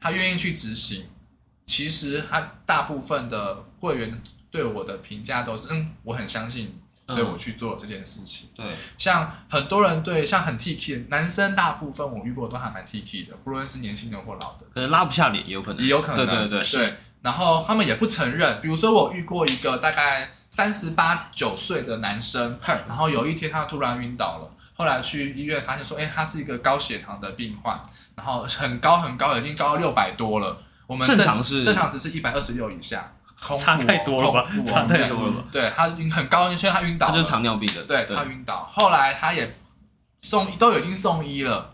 他愿意去执行。其实他大部分的会员对我的评价都是，嗯，我很相信你，所以我去做这件事情。对，像很多人对，像很 T K 男生，大部分我遇过都还蛮 T K 的，不论是年轻的或老的，可能拉不下脸也有可能，也有可能，对对对，对。然后他们也不承认，比如说我遇过一个大概三十八九岁的男生，然后有一天他突然晕倒了，后来去医院发现说，哎，他是一个高血糖的病患，然后很高很高，已经高到六百多了。我们正，正常是正常值是一百二十六以下，差太多了吧？差太多了吧？对，他已经很高，所以他晕倒。他就是糖尿病的。对，他晕倒，后来他也送都已经送医了，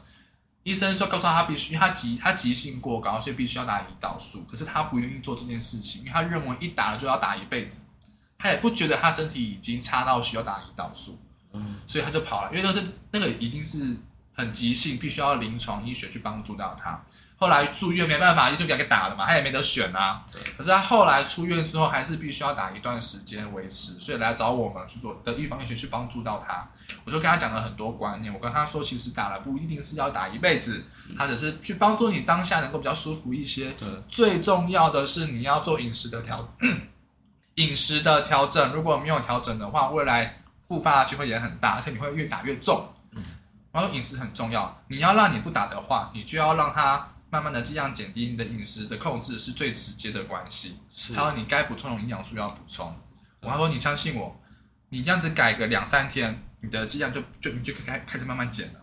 医生就告诉他，他必须，他急他急性过高，所以必须要打胰岛素。可是他不愿意做这件事情，因为他认为一打了就要打一辈子，他也不觉得他身体已经差到需要打胰岛素，嗯，所以他就跑了，因为那这那个已经是很急性，必须要临床医学去帮助到他。后来住院没办法，医生给他给打了嘛，他也没得选啊。可是他后来出院之后，还是必须要打一段时间维持，所以来找我们去做的预防医学去帮助到他。我就跟他讲了很多观念，我跟他说，其实打了不一定是要打一辈子，他只是去帮助你当下能够比较舒服一些。最重要的是你要做饮食的调，饮食的调整，如果没有调整的话，未来复发的机会也很大，而且你会越打越重。然后饮食很重要，你要让你不打的话，你就要让他。慢慢的剂量减低你的饮食的控制是最直接的关系。是还有你该补充的营养素要补充。我还说你相信我，你这样子改个两三天，你的剂量就就你就可以开开始慢慢减了。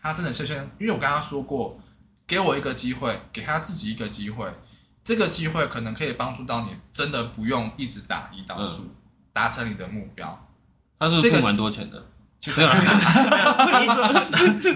他真的是先，因为我跟他说过，给我一个机会，给他自己一个机会，这个机会可能可以帮助到你，真的不用一直打胰岛素，达成你的目标。他是付蛮多钱的。其实，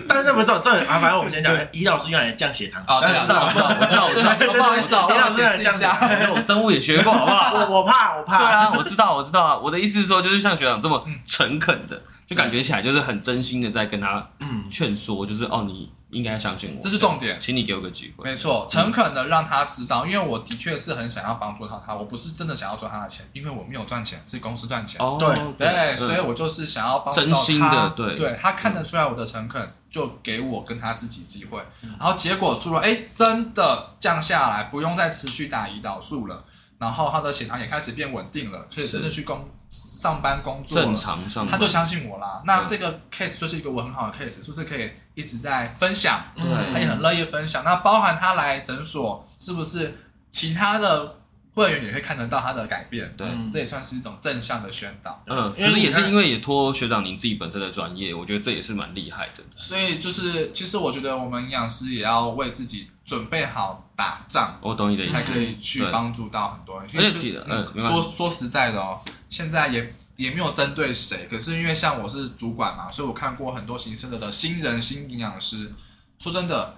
但是那不重重点啊，反正我们先讲，胰岛素用来降血糖。哦，对，我知道，我知道，我知道，不好意思，胰岛素用来降血糖。我生物也学过，好不好？我 我怕，我怕。对啊，我知道，我知道啊。我的意思是说，就是像学长这么诚恳的，就感觉起来就是很真心的在跟他劝说，就是哦，你。应该相信我，这是重点，请你给我个机会。没错，诚恳的让他知道，因为我的确是很想要帮助到他，我不是真的想要赚他的钱，因为我没有赚钱，是公司赚钱。哦，对对，所以我就是想要帮助到他。真心的，对，对他看得出来我的诚恳，就给我跟他自己机会。然后结果出了，哎，真的降下来，不用再持续打胰岛素了，然后他的血糖也开始变稳定了，可以真的去工上班工作，正常上班，他就相信我啦。那这个 case 就是一个我很好的 case，是不是可以？一直在分享，对，他也很乐意分享。那包含他来诊所，是不是其他的会员也会看得到他的改变？对，这也算是一种正向的宣导。嗯，可是也是因为也托学长您自己本身的专业，我觉得这也是蛮厉害的。所以就是，其实我觉得我们营养师也要为自己准备好打仗。我懂你的意思，才可以去帮助到很多人。而且，嗯，说说实在的哦，现在也。也没有针对谁，可是因为像我是主管嘛，所以我看过很多形式的新人新营养师。说真的，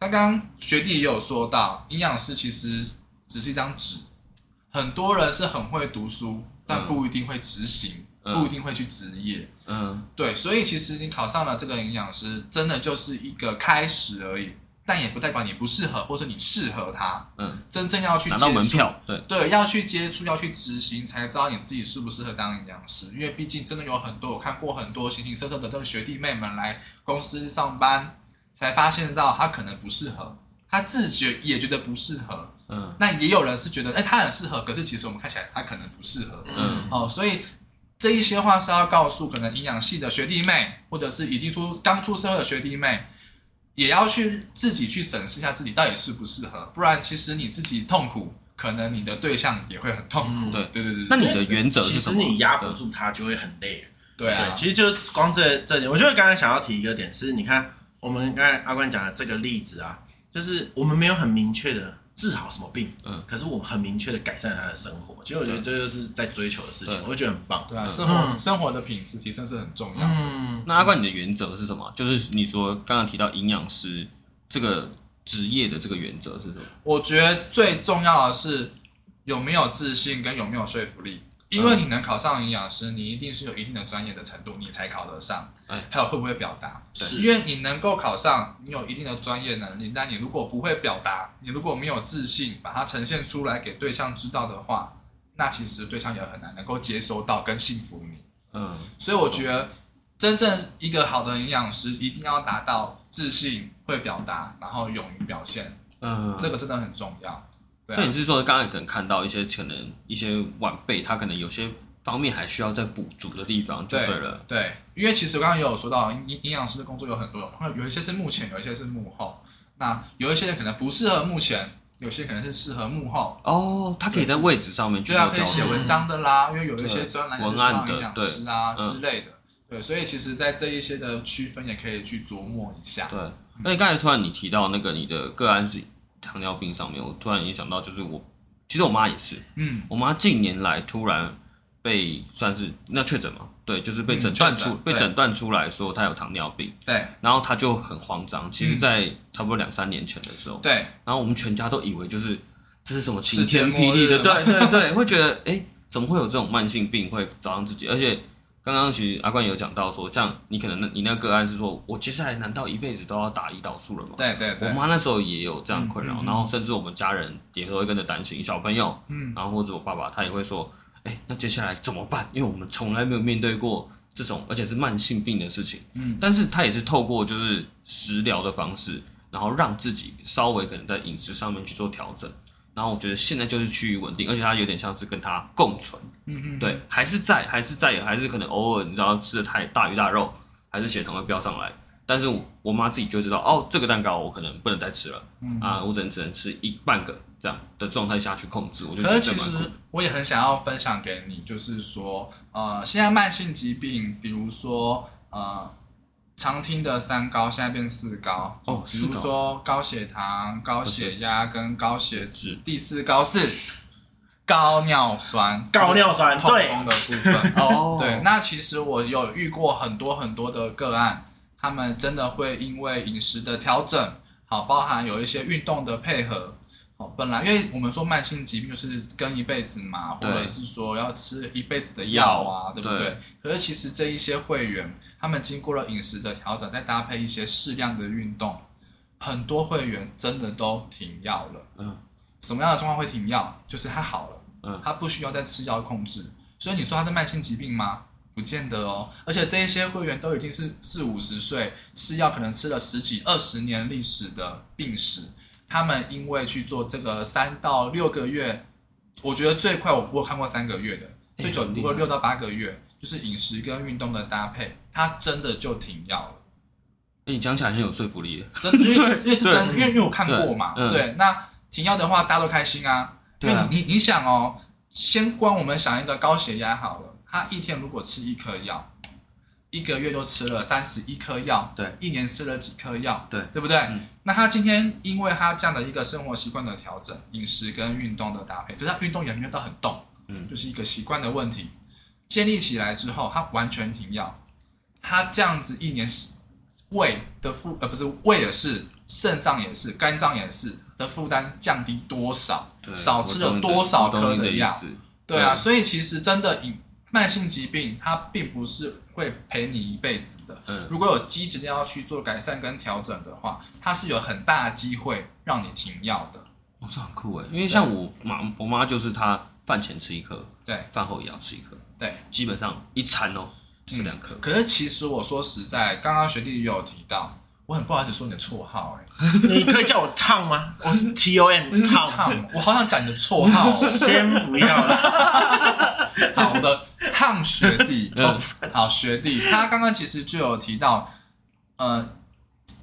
刚刚学弟也有说到，营养师其实只是一张纸，很多人是很会读书，但不一定会执行，嗯、不一定会去执业。嗯，对，所以其实你考上了这个营养师，真的就是一个开始而已。但也不代表你不适合，或者你适合他。嗯，真正要去接触，拿到门票，对对，要去接触，要去执行，才知道你自己适不适合当营养师。因为毕竟真的有很多，我看过很多形形色色的这个学弟妹们来公司上班，才发现到他可能不适合，他自觉也觉得不适合。嗯，那也有人是觉得，哎，他很适合，可是其实我们看起来他可能不适合。嗯，哦，所以这一些话是要告诉可能营养系的学弟妹，或者是已经出刚出社会的学弟妹。也要去自己去审视一下自己到底适不适合，不然其实你自己痛苦，可能你的对象也会很痛苦。对对对对。那你的原则是什么？其实你压不住他就会很累。对啊。对，其实就光这这点，我觉得刚才想要提一个点是，你看我们刚才阿关讲的这个例子啊，就是我们没有很明确的。治好什么病？嗯，可是我很明确的改善他的生活。其实我觉得这就是在追求的事情，我就觉得很棒。对啊，生活生活的品质提升是很重要。嗯，那阿冠，你的原则是什么？就是你说刚刚提到营养师这个职业的这个原则是什么？我觉得最重要的是有没有自信跟有没有说服力。因为你能考上营养师，你一定是有一定的专业的程度，你才考得上。还有会不会表达？对，因为你能够考上，你有一定的专业能力。但你如果不会表达，你如果没有自信，把它呈现出来给对象知道的话，那其实对象也很难能够接收到跟信服你。嗯，所以我觉得，真正一个好的营养师一定要达到自信、会表达，然后勇于表现。嗯，这个真的很重要。所以你是说，刚刚可能看到一些可能一些晚辈，他可能有些方面还需要再补足的地方，就对了。对，对，因为其实我刚刚也有说到，营营养师的工作有很多，有一些是目前，有一些是幕后。那有一些人可能不适合目前，有些可能是适合幕后。哦，他可以在位置上面去，对啊，可以写文章的啦，因为有一些专栏文案的营养师啊之类的。对，所以其实，在这一些的区分，也可以去琢磨一下。对，那你刚才突然你提到那个你的个案是。糖尿病上面，我突然也想到，就是我，其实我妈也是，嗯，我妈近年来突然被算是那确诊嘛，对，就是被诊断出，嗯、被诊断出来说她有糖尿病，对，然后她就很慌张，其实，在差不多两三年前的时候，对，然后我们全家都以为就是这是什么晴天霹雳的，对对对，会觉得哎、欸，怎么会有这种慢性病会找上自己，而且。刚刚其实阿冠有讲到说，像你可能那你那个个案是说，我接下来难道一辈子都要打胰岛素了吗？对对对。我妈那时候也有这样困扰，嗯嗯、然后甚至我们家人也都会跟着担心，小朋友，嗯，然后或者我爸爸他也会说，哎，那接下来怎么办？因为我们从来没有面对过这种而且是慢性病的事情，嗯，但是他也是透过就是食疗的方式，然后让自己稍微可能在饮食上面去做调整。然后我觉得现在就是趋于稳定，而且它有点像是跟它共存，嗯嗯，对，还是在，还是在，还是可能偶尔你知道吃的太大鱼大肉，还是血糖会飙上来。但是我妈自己就知道，哦，这个蛋糕我可能不能再吃了，嗯，啊，我只能只能吃一半个这样的状态下去控制，我觉得。可是其实我也很想要分享给你，就是说，呃，现在慢性疾病，比如说，呃，常听的三高现在变四高。哦，比如说高血糖、高血压跟高血脂，第四高是高尿酸，高尿酸痛风的部分。哦，对，那其实我有遇过很多很多的个案，他们真的会因为饮食的调整，好，包含有一些运动的配合。本来，因为我们说慢性疾病就是跟一辈子嘛，或者是说要吃一辈子的药啊，对不对？对。可是其实这一些会员，他们经过了饮食的调整，再搭配一些适量的运动，很多会员真的都停药了。嗯。什么样的状况会停药？就是他好了，嗯，他不需要再吃药控制。所以你说他是慢性疾病吗？不见得哦。而且这一些会员都已经是四五十岁，吃药可能吃了十几二十年历史的病史。他们因为去做这个三到六个月，我觉得最快我我看过三个月的，最久不过六到八个月，就是饮食跟运动的搭配，他真的就停药了。那、你讲起来很有说服力，真的，因为因为真的，因为因为我看过嘛，对。那停药的话，大家都开心啊，因为你你你想哦，先光我们想一个高血压好了，他一天如果吃一颗药。一个月都吃了三十一颗药，对，一年吃了几颗药，对，对不对？嗯、那他今天因为他这样的一个生活习惯的调整，饮食跟运动的搭配，就是他运动也没有到很动，嗯，就是一个习惯的问题，建立起来之后，他完全停药，他这样子一年胃的负呃不是胃也是，肾脏也是，肝脏也是的负担降低多少？少吃了多少颗的药？对啊，所以其实真的慢性疾病它并不是会陪你一辈子的。嗯，如果有积极的要去做改善跟调整的话，它是有很大的机会让你停药的。哦，这很酷诶，因为像我妈，我妈就是她饭前吃一颗，对，饭后也要吃一颗，对，基本上一餐哦吃两颗。可是其实我说实在，刚刚学弟也有提到。我很不好意思说你的绰号哎，你可以叫我烫吗？我是 T O M 烫烫，我好想讲你的绰号，先不要了。好的，胖学弟，好学弟，他刚刚其实就有提到，呃，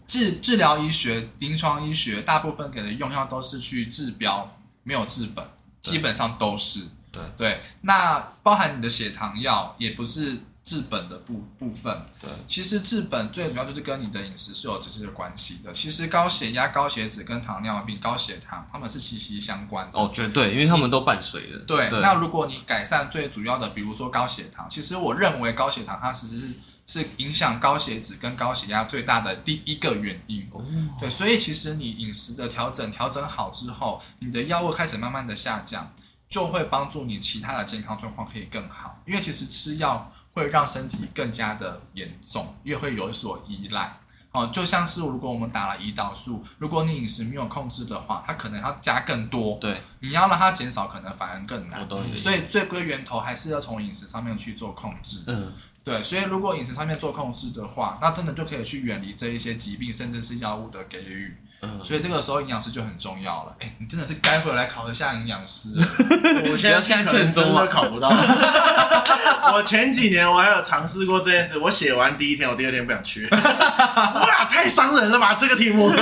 治治疗医学、临床医学，大部分给的用药都是去治标，没有治本，基本上都是。对对，那包含你的血糖药也不是。治本的部部分，对，其实治本最主要就是跟你的饮食是有直接的关系的。其实高血压、高血脂跟糖尿病、高血糖，他们是息息相关的。哦，绝对，因为他们都伴随的。对，对，那如果你改善最主要的，比如说高血糖，其实我认为高血糖它其实是是影响高血脂跟高血压最大的第一个原因。哦，对，所以其实你饮食的调整调整好之后，你的药物开始慢慢的下降，就会帮助你其他的健康状况可以更好。因为其实吃药。会让身体更加的严重，越会有所依赖。哦，就像是如果我们打了胰岛素，如果你饮食没有控制的话，它可能要加更多。对，你要让它减少，可能反而更难。所以最归源头还是要从饮食上面去做控制。嗯，对。所以如果饮食上面做控制的话，那真的就可以去远离这一些疾病，甚至是药物的给予。嗯，所以这个时候营养师就很重要了。哎，你真的是该回来考一下营养师。我现在现在可能真的考不到。我前几年我还有尝试过这件事，我写完第一天，我第二天不想去。哇，太伤人了吧这个题目。对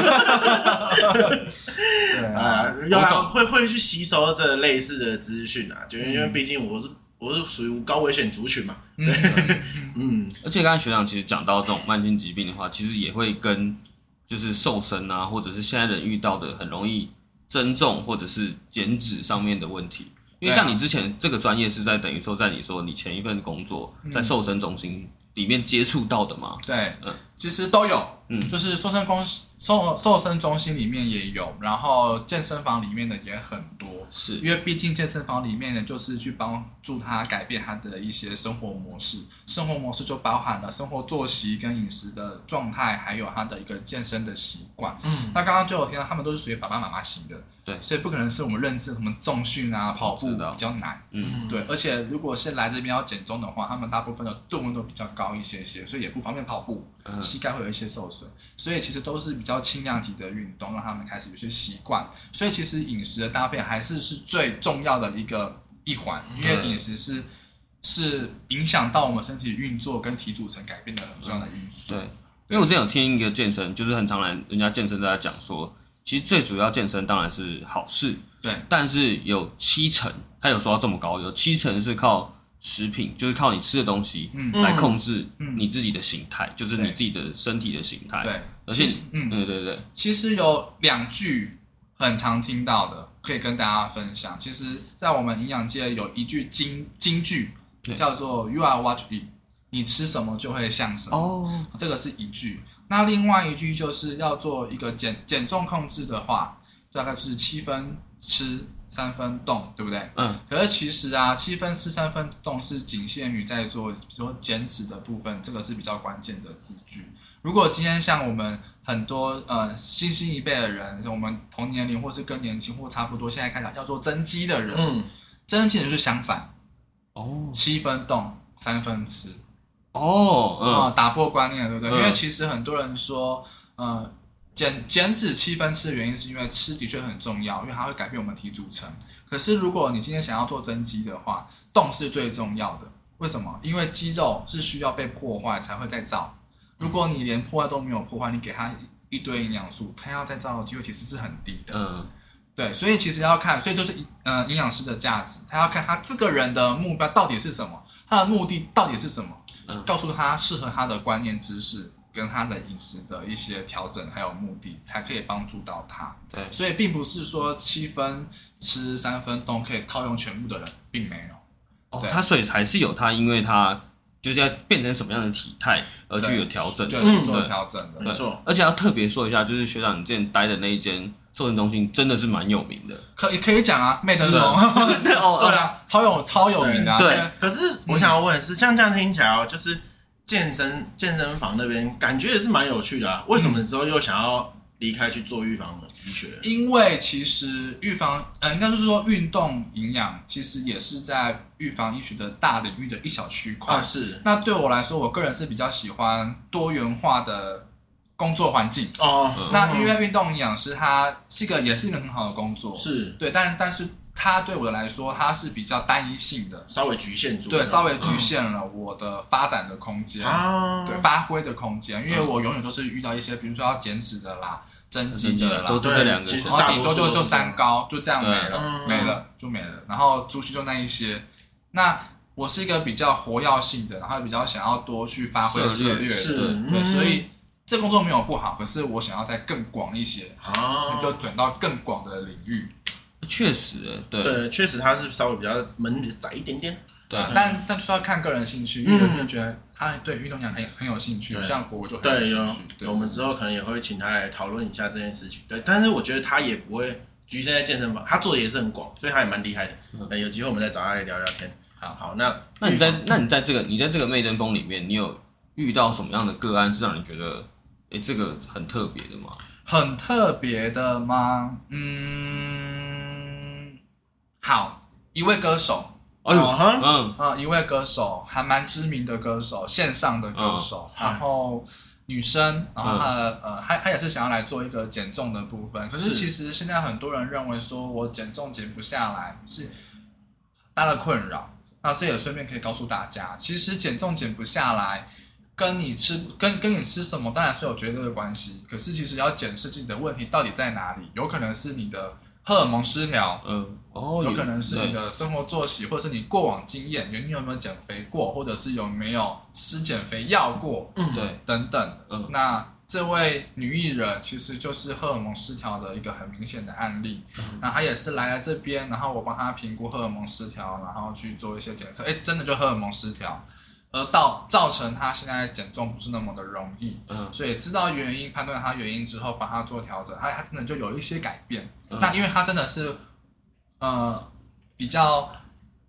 啊，要来会会去吸收这类似的资讯啊，就因为毕竟我是我是属于高危险族群嘛。对，嗯，而且刚才学长其实讲到这种慢性疾病的话，其实也会跟。就是瘦身啊，或者是现在人遇到的很容易增重或者是减脂上面的问题，因为像你之前这个专业是在等于说在你说你前一份工作在瘦身中心里面接触到的嘛？对，嗯，其实都有，嗯，就是瘦身公瘦瘦身中心里面也有，然后健身房里面的也很多。是。因为毕竟健身房里面呢，就是去帮助他改变他的一些生活模式，生活模式就包含了生活作息跟饮食的状态，还有他的一个健身的习惯。嗯，那刚刚就有听到他们都是属于爸爸妈妈型的，对，所以不可能是我们认知什么重训啊、跑步比较难。嗯，对，而且如果是来这边要减重的话，他们大部分的重量都比较高一些些，所以也不方便跑步，膝盖会有一些受损，所以其实都是比较轻量级的运动，让他们开始有些习惯。所以其实饮食的搭配还是。是最重要的一个一环，因为饮食是是影响到我们身体运作跟体组成改变的很重要的因素。对，因为我之前有听一个健身，就是很常来人家健身在讲说，其实最主要健身当然是好事，对，但是有七成，他有说到这么高，有七成是靠食品，就是靠你吃的东西，嗯，来控制你自己的形态，就是你自己的身体的形态。对，而且，嗯，对对对，其实有两句很常听到的，可以跟大家分享。其实，在我们营养界有一句金金句，叫做 “You are what you eat”，你吃什么就会像什么。哦，这个是一句。那另外一句就是要做一个减减重控制的话，大概就是七分吃三分动，对不对？嗯。可是其实啊，七分吃三分动是仅限于在做，比如说减脂的部分，这个是比较关键的字句。如果今天像我们很多呃新兴一辈的人，我们同年龄或是更年轻或差不多，现在开始要做增肌的人，嗯，增肌的就是相反，哦，七分动三分吃。哦，嗯，打破观念，对不对？因为其实很多人说，呃，减减脂七分吃的原因是因为吃的确很重要，因为它会改变我们体组成。可是如果你今天想要做增肌的话，动是最重要的。为什么？因为肌肉是需要被破坏才会再造。如果你连破坏都没有破坏，你给它一堆营养素，它要再造的机会其实是很低的。嗯，对，所以其实要看，所以就是呃营养师的价值，他要看他这个人的目标到底是什么，他的目的到底是什么。告诉他适合他的观念知识跟他的饮食的一些调整，还有目的，才可以帮助到他。对，所以并不是说七分吃三分都可以套用全部的人，并没有。哦，他所以还是有他，因为他就是要变成什么样的体态而去有调整，就去做调整的。没错，而且要特别说一下，就是学长你之前待的那一间瘦身中心真的是蛮有名的，可以可以讲啊，妹的 哦，对啊，超有超有名的。对，可是我想要问的是，像这样听起来哦，就是健身健身房那边感觉也是蛮有趣的啊。为什么之后又想要离开去做预防的医学？因为其实预防，呃，应该就是说运动营养，其实也是在预防医学的大领域的一小区块。啊是。那对我来说，我个人是比较喜欢多元化的。工作环境哦，那因为运动营养师他是一个也是一个很好的工作，是对，但但是他对我来说，它是比较单一性的，稍微局限住，对，稍微局限了我的发展的空间啊，对，发挥的空间，因为我永远都是遇到一些，比如说要减脂的啦、增肌的啦，都是这两个，然后顶多就就三高，就这样没了，没了就没了，然后出去就那一些，那我是一个比较活跃性的，然后比较想要多去发挥策略的，对，所以。这工作没有不好，可是我想要再更广一些，啊，就转到更广的领域。确实，对，对，确实他是稍微比较门窄一点点。对，但但就是要看个人兴趣，因为有人觉得他对运动员很很有兴趣，像我就很有兴趣。对，我们之后可能也会请他来讨论一下这件事情。对，但是我觉得他也不会局限在健身房，他做的也是很广，所以他也蛮厉害的。嗯有机会我们再找他来聊聊天。好，好，那那你在那你在这个你在这个媚登峰里面，你有遇到什么样的个案是让你觉得？哎，这个很特别的吗？很特别的吗？嗯，好，一位歌手，哎呦，嗯。啊，一位歌手，还蛮知名的歌手，线上的歌手，然后女生，然后她呃，她她也是想要来做一个减重的部分，可是。其实现在很多人认为说我减重减不下来是大的困扰，那所以也顺便可以告诉大家，其实减重减不下来。跟你吃跟跟你吃什么当然是有绝对的关系，可是其实要检视自己的问题到底在哪里，有可能是你的荷尔蒙失调，嗯，哦，有可能是你的生活作息，或者是你过往经验，你有没有减肥过，或者是有没有吃减肥药过，嗯，对，等等，嗯，那这位女艺人其实就是荷尔蒙失调的一个很明显的案例，嗯，那她也是来了这边，然后我帮她评估荷尔蒙失调，然后去做一些检测，哎，真的就荷尔蒙失调。而到造成他现在减重不是那么的容易，嗯，所以知道原因，判断他原因之后，帮他做调整，他他真的就有一些改变。嗯、那因为他真的是，呃，比较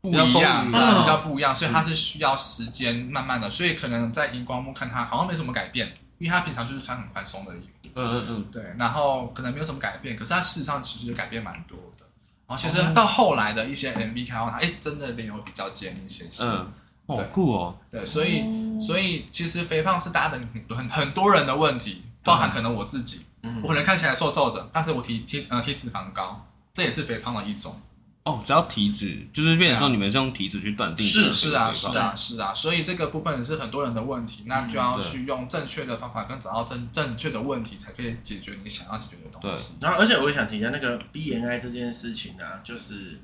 不一样，比较，嗯、比较不一样，所以他是需要时间慢慢的，所以可能在荧光幕看他好像没什么改变，因为他平常就是穿很宽松的衣服，嗯嗯嗯，对，然后可能没有什么改变，可是他事实上其实改变蛮多的。然后其实到后来的一些 MV 看到他，哎，真的脸有比较尖一些些。嗯好酷哦！对，所以所以其实肥胖是大家的很很多人的问题，包含可能我自己，我可能看起来瘦瘦的，但是我体体呃体脂肪高，这也是肥胖的一种。哦，只要体脂，就是变成说你们是用体脂去断定是是啊是啊是啊，所以这个部分是很多人的问题，那就要去用正确的方法跟找到正正确的问题，才可以解决你想要解决的东西。然后，而且我也想提一下那个 BNI 这件事情啊，就是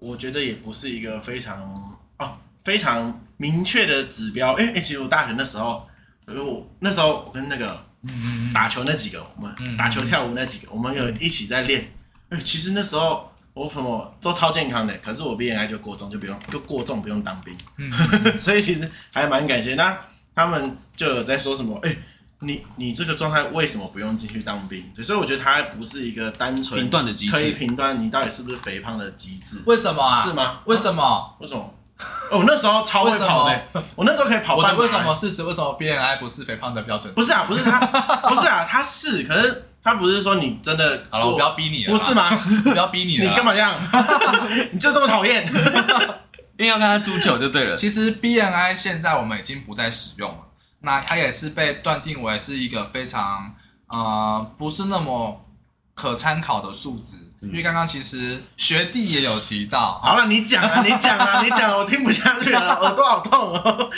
我觉得也不是一个非常哦非常明确的指标。哎哎，其实我大学那时候，我那时候我跟那个嗯打球那几个，我们打球跳舞那几个，我们有一起在练。哎，其实那时候。我什么都超健康的，可是我 BMI 就过重，就不用就过重，不用当兵。嗯，所以其实还蛮感谢。那他们就有在说什么？哎、欸，你你这个状态为什么不用进去当兵？所以我觉得它还不是一个单纯评断的机制，可以评断你到底是不是肥胖的机制。为什么啊？是吗？为什么？啊、为什么？哦，那时候超会跑的，我那时候可以跑半马。我为什么是指为什么 BMI 不是肥胖的标准？不是啊，不是他，不是啊，他是，可是。他不是说你真的好了，我不要逼你了，不是吗？不要逼你了，你干嘛这样？你就这么讨厌？硬要跟他煮酒就对了。其实 BMI 现在我们已经不再使用了，那它也是被断定为是一个非常呃不是那么可参考的数值，嗯、因为刚刚其实学弟也有提到。好了，你讲啊，你讲啊，你讲了，我听不下去了，耳朵好痛哦。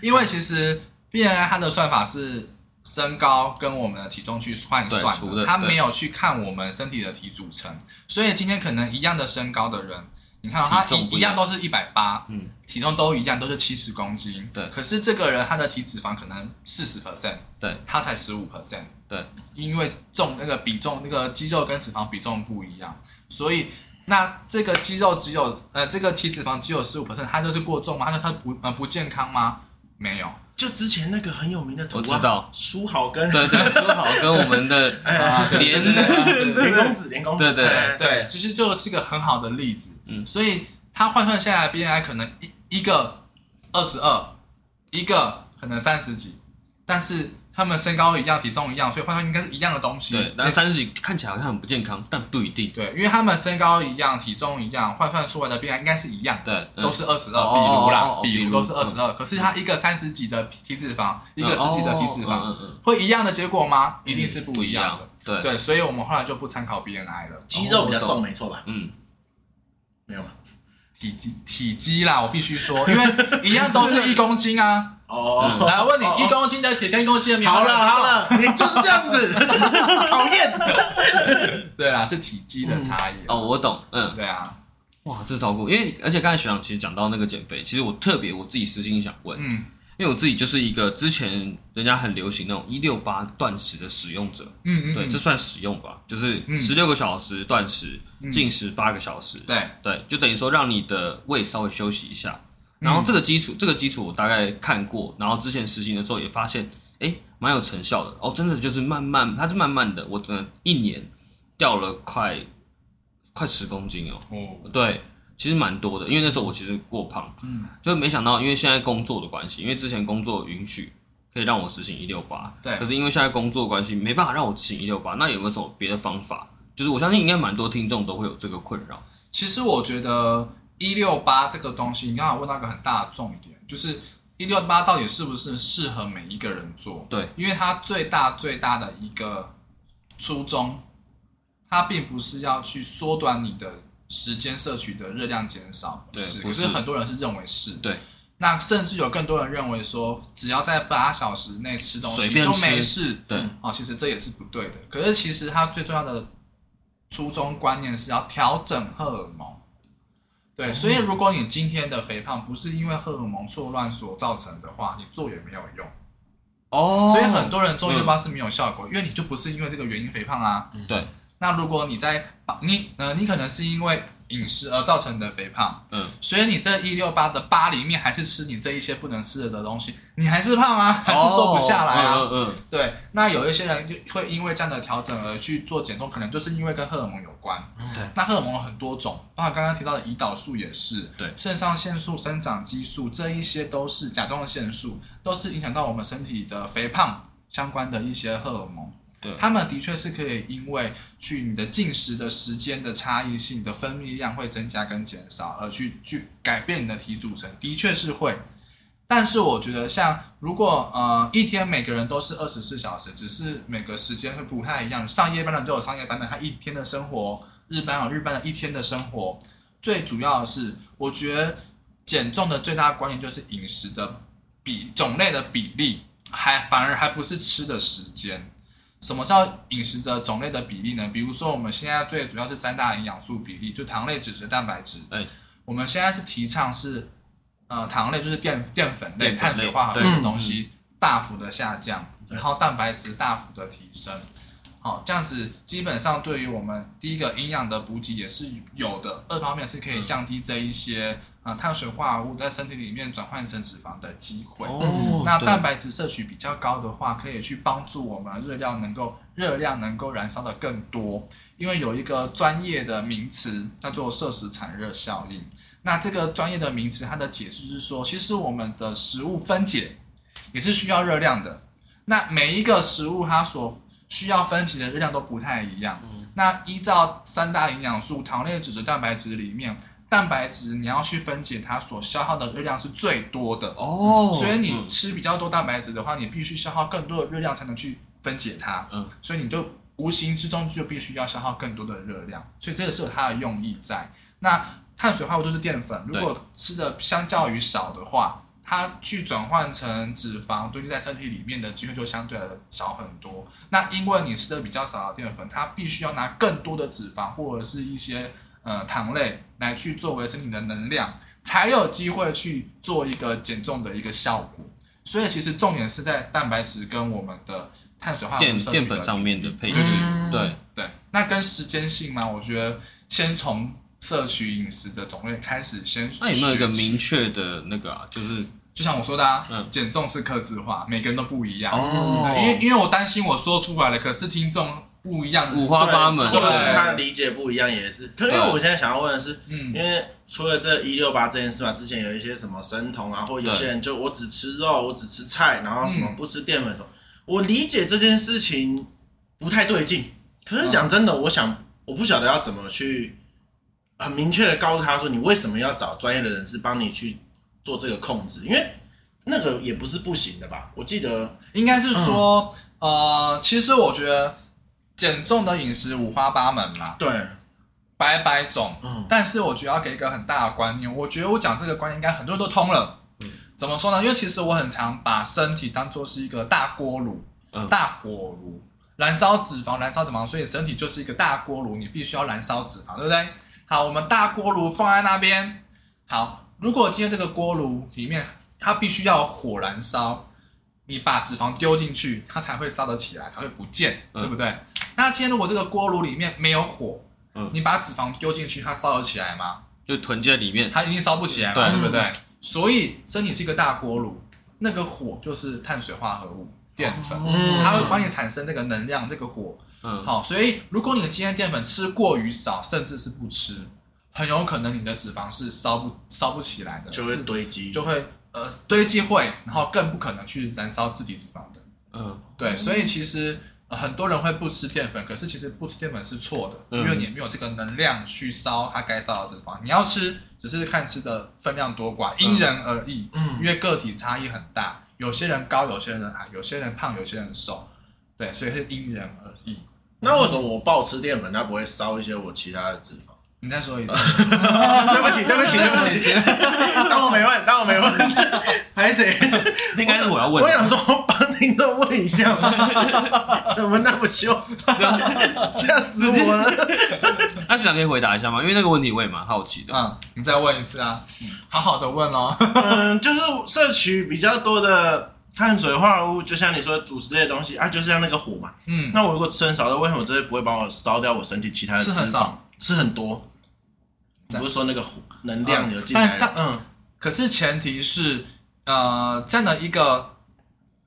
因为其实 BMI 它的算法是。身高跟我们的体重去换算的，他没有去看我们身体的体组成，所以今天可能一样的身高的人，你看他一一样都是一百八，嗯，体重都一样，都是七十公斤，对，可是这个人他的体脂肪可能四十 percent，对，他才十五 percent，对，因为重那个比重那个肌肉跟脂肪比重不一样，所以那这个肌肉只有呃这个体脂肪只有十五 percent，他就是过重吗？他他不呃不健康吗？没有。就之前那个很有名的图，我知道书豪跟对对书豪跟我们的 连连公子连公子，对对对，其实就是一个很好的例子。嗯，所以他换算下来，BNI 可能一一个二十二，一个可能三十几，但是。他们身高一样，体重一样，所以换算应该是一样的东西。对，但三十几看起来好像很不健康，但不一定。对，因为他们身高一样，体重一样，换算出来的 BMI 应该是一样的，对，都是二十二，比如啦，比如都是二十二。可是他一个三十几的体脂肪，一个十几的体脂肪，会一样的结果吗？一定是不一样的。对对，所以我们后来就不参考 BMI 了。肌肉比较重，没错吧？嗯，没有吗？体积体积啦，我必须说，因为一样都是一公斤啊。哦，来问你，一公斤的铁跟一公斤的米，好了好了，你就是这样子，讨厌。对啦，是体积的差异。哦，我懂，嗯，对啊。哇，这超过，因为而且刚才学长其实讲到那个减肥，其实我特别我自己私心想问，嗯，因为我自己就是一个之前人家很流行那种一六八断食的使用者，嗯嗯，对，这算使用吧，就是十六个小时断食，进食八个小时，对。对，就等于说让你的胃稍微休息一下。然后这个基础，这个基础我大概看过，然后之前实行的时候也发现，哎，蛮有成效的哦，真的就是慢慢，它是慢慢的，我真的一年掉了快快十公斤哦，哦，对，其实蛮多的，因为那时候我其实过胖，嗯，就没想到，因为现在工作的关系，因为之前工作允许可以让我实行一六八，对，可是因为现在工作的关系没办法让我实行一六八，那有没有什么别的方法？就是我相信应该蛮多听众都会有这个困扰。其实我觉得。一六八这个东西，你刚好问到一个很大的重点，就是一六八到底是不是适合每一个人做？对，因为它最大最大的一个初衷，它并不是要去缩短你的时间摄取的热量减少，对，是，可是很多人是认为是，对，那甚至有更多人认为说，只要在八小时内吃东西就没事，对，哦，其实这也是不对的。可是其实它最重要的初衷观念是要调整荷尔蒙。对，所以如果你今天的肥胖不是因为荷尔蒙错乱所造成的话，你做也没有用。哦，所以很多人做一六八是没有效果，嗯、因为你就不是因为这个原因肥胖啊。对，那如果你在你呃，你可能是因为。饮食而造成的肥胖，嗯，所以你这一六八的八里面还是吃你这一些不能吃的东西，你还是胖啊，还是瘦不下来啊？嗯嗯，对。那有一些人就会因为这样的调整而去做减重，可能就是因为跟荷尔蒙有关。对。那荷尔蒙有很多种，包括刚刚提到的胰岛素也是，对，肾上腺素、生长激素这一些都是甲状腺素，都是影响到我们身体的肥胖相关的一些荷尔蒙。对他们的确是可以因为去你的进食的时间的差异性的分泌量会增加跟减少，而去去改变你的体组成，的确是会。但是我觉得，像如果呃一天每个人都是二十四小时，只是每个时间会不太一样，上夜班的都有上夜班的他一天的生活，日班有日班的一天的生活。最主要的是，我觉得减重的最大关键就是饮食的比种类的比例，还反而还不是吃的时间。什么叫饮食的种类的比例呢？比如说我们现在最主要是三大营养素比例，就糖类、脂质、蛋白质。哎，我们现在是提倡是，呃，糖类就是淀淀粉类、碳水化合物的东西嗯大幅的下降，然后蛋白质大幅的提升。好，这样子基本上对于我们第一个营养的补给也是有的，二方面是可以降低这一些呃碳水化合物在身体里面转换成脂肪的机会。哦，那蛋白质摄取比较高的话，可以去帮助我们热量能够热量能够燃烧的更多，因为有一个专业的名词叫做摄食产热效应。那这个专业的名词，它的解释是说，其实我们的食物分解也是需要热量的。那每一个食物它所需要分解的热量都不太一样。那依照三大营养素糖类、脂质、蛋白质里面，蛋白质你要去分解它所消耗的热量是最多的哦，所以你吃比较多蛋白质的话，你必须消耗更多的热量才能去分解它。嗯，所以你就无形之中就必须要消耗更多的热量，所以这个是有它的用意在。那碳水化合物就是淀粉，如果吃的相较于少的话，它去转换成脂肪堆积在身体里面的机会就相对的少很多。那因为你吃的比较少的淀粉，它必须要拿更多的脂肪或者是一些呃糖类来去作为身体的能量，才有机会去做一个减重的一个效果。所以其实重点是在蛋白质跟我们的碳水化合物淀淀粉上面的配置，嗯、对对。那跟时间性嘛，我觉得先从摄取饮食的种类开始先。那有没有一个明确的那个啊？就是。就像我说的啊，嗯，减重是克制化，每个人都不一样。哦，因为因为我担心我说出来了，可是听众不一样，五花八门，或者是他理解不一样也是。可是因为我现在想要问的是，嗯，因为除了这一六八这件事嘛，之前有一些什么生酮啊，或有些人就我只吃肉，我只吃菜，然后什么不吃淀粉什么，嗯，我理解这件事情不太对劲。可是讲真的，我想我不晓得要怎么去很明确的告诉他说，你为什么要找专业的人士帮你去。做这个控制，因为那个也不是不行的吧？我记得应该是说，嗯、呃，其实我觉得减重的饮食五花八门啦，对，百百种。嗯，但是我觉得要给一个很大的观念，我觉得我讲这个观念应该很多人都通了。嗯，怎么说呢？因为其实我很常把身体当做是一个大锅炉、嗯、大火炉，燃烧脂肪，燃烧脂肪，所以身体就是一个大锅炉，你必须要燃烧脂肪，对不对？好，我们大锅炉放在那边，好。如果今天这个锅炉里面它必须要有火燃烧，你把脂肪丢进去，它才会烧得起来，才会不见，嗯、对不对？那今天如果这个锅炉里面没有火，嗯、你把脂肪丢进去，它烧得起来吗？就囤在里面，它一定烧不起来嘛，对，对不对？所以身体是一个大锅炉，那个火就是碳水化合物、淀粉，嗯、它会帮你产生这个能量，这个火。嗯，好，所以如果你的今天淀粉吃过于少，甚至是不吃。很有可能你的脂肪是烧不烧不起来的，就会堆积，就会呃堆积会，然后更不可能去燃烧自己脂肪的。嗯，对，所以其实、呃、很多人会不吃淀粉，可是其实不吃淀粉是错的，嗯、因为你没有这个能量去烧它该烧的脂肪。你要吃，只是看吃的分量多寡，因人而异。嗯，因为个体差异很大，有些人高，有些人矮，有些人胖，有些人瘦。对，所以是因人而异。那为什么我暴吃淀粉，它不会烧一些我其他的脂肪？你再说一次，对不起，对不起，对不起，当我没问，当我没问，还是应该是我要问。我想说，帮听众问一下 怎么那么凶？吓死我了！那学长可以回答一下吗？因为那个问题我也蛮好奇的。嗯，你再问一次啊，好好的问哦。嗯，就是摄取比较多的碳水化合物，就像你说主食类的东西啊，就是像那个火嘛。嗯，那我如果吃很少的，为什么这些不会帮我烧掉我身体其他的脂肪？吃很多，不是说那个能量有进来，嗯，嗯，可是前提是，呃，这样的一个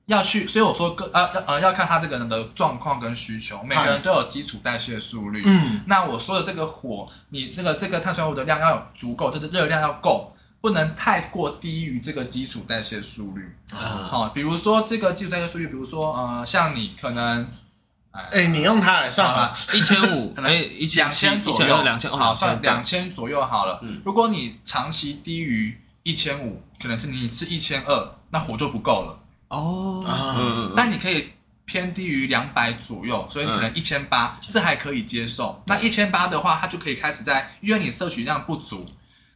要去，所以我说，呃呃，要看他这个人的状况跟需求，每个人都有基础代谢速率，嗯，那我说的这个火，你那个这个碳水化合物的量要有足够，就是热量要够，不能太过低于这个基础代谢速率，好，嗯哦，比如说这个基础代谢速率，比如说，呃，像你可能。哎、欸，你用它来算吧，一千五，可能一两千左右，两千，好，算两千左右好了。嗯，如果你长期低于一千五，可能是你是一千二，那火就不够了。哦，嗯，但你可以偏低于两百左右，所以你可能一千八，这还可以接受。那一千八的话，它就可以开始在，因为你摄取量不足，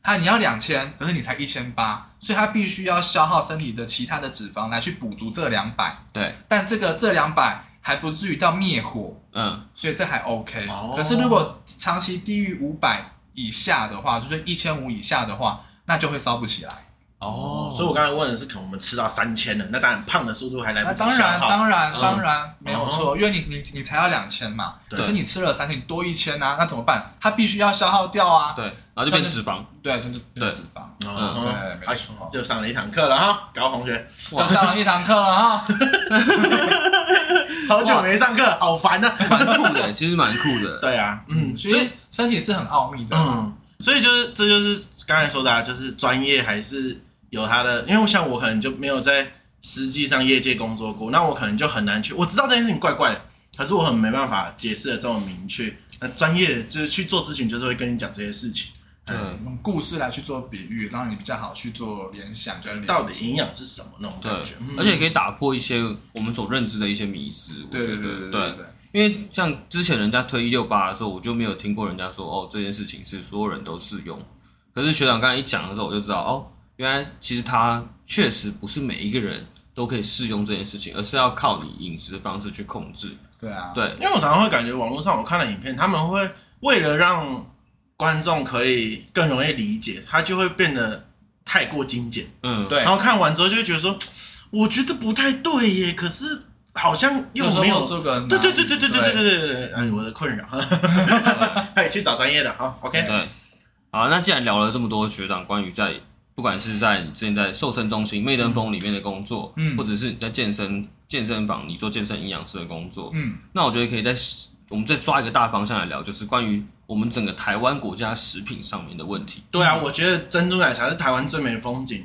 它你要两千，可是你才一千八，所以它必须要消耗身体的其他的脂肪来去补足这两百。对，但这个这两百还不至于到灭火，嗯，所以这还 OK。哦，可是如果长期低于五百以下的话，就是一千五以下的话，那就会烧不起来。哦，所以我刚才问的是，可能我们吃到三千了，那当然胖的速度还来不及消耗。当然，当然，当然、嗯、没有错，哦、因为你你你才要两千嘛，对可是你吃了三千，你多一千啊，那怎么办？它必须要消耗掉啊。对，然后就变脂肪。对，就是变脂肪。嗯，对，没错、哎。就上了一堂课了哈，高同学。又上了一堂课了哈。好久没上课，好烦啊。蛮酷的，其实蛮酷的。对啊，嗯，所以身体是很奥秘的。嗯，所以就是这就是刚才说的，啊，就是专业还是。有它的，因为像我可能就没有在实际上业界工作过，那我可能就很难去。我知道这件事情怪怪的，可是我很没办法解释的这么明确。那专业就是去做咨询，就是会跟你讲这些事情，对，用故事来去做比喻，让你比较好去做联想，就到底营养是什么那种感觉。而且可以打破一些我们所认知的一些迷思。对对对对对，对。因为像之前人家推一六八的时候，我就没有听过人家说哦，这件事情是所有人都适用。可是学长刚才一讲的时候，我就知道哦。原来其实它确实不是每一个人都可以适用这件事情，而是要靠你饮食的方式去控制。对啊，对，因为我常常会感觉网络上我看了影片，他们会为了让观众可以更容易理解，它就会变得太过精简。嗯，对。然后看完之后就会觉得说，我觉得不太对耶，可是好像又没有。这个对对对对对对对对对对，哎，我的困扰。哎，去找专业的好，OK。对，好，那既然聊了这么多，学长关于在。不管是在你之前在瘦身中心、媚登峰里面的工作，嗯，或者是你在健身健身房，你做健身营养师的工作，嗯，那我觉得可以在我们再抓一个大方向来聊，就是关于我们整个台湾国家食品上面的问题。对啊，我觉得珍珠奶茶是台湾最美的风景。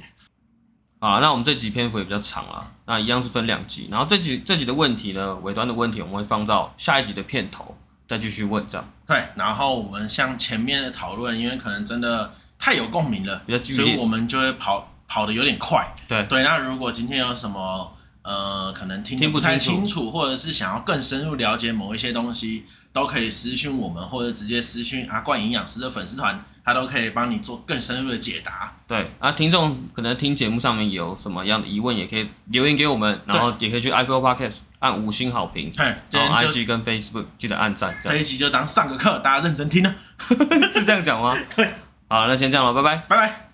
啊，那我们这集篇幅也比较长了，那一样是分两集，然后这集这集的问题呢，尾端的问题我们会放到下一集的片头再继续问，这样。对，然后我们像前面的讨论，因为可能真的。太有共鸣了，所以我们就会跑跑的有点快。对对，那如果今天有什么呃，可能听不太清楚，或者是想要更深入了解某一些东西，都可以私讯我们，或者直接私讯阿冠营养师的粉丝团，他都可以帮你做更深入的解答。对啊，听众可能听节目上面有什么样的疑问，也可以留言给我们，然后也可以去 Apple Podcast 按五星好评。对，然后 IG 跟 Facebook 记得按赞。这一集就当上个课，大家认真听呢，是这样讲吗？对。好，那先这样了，拜拜，拜拜。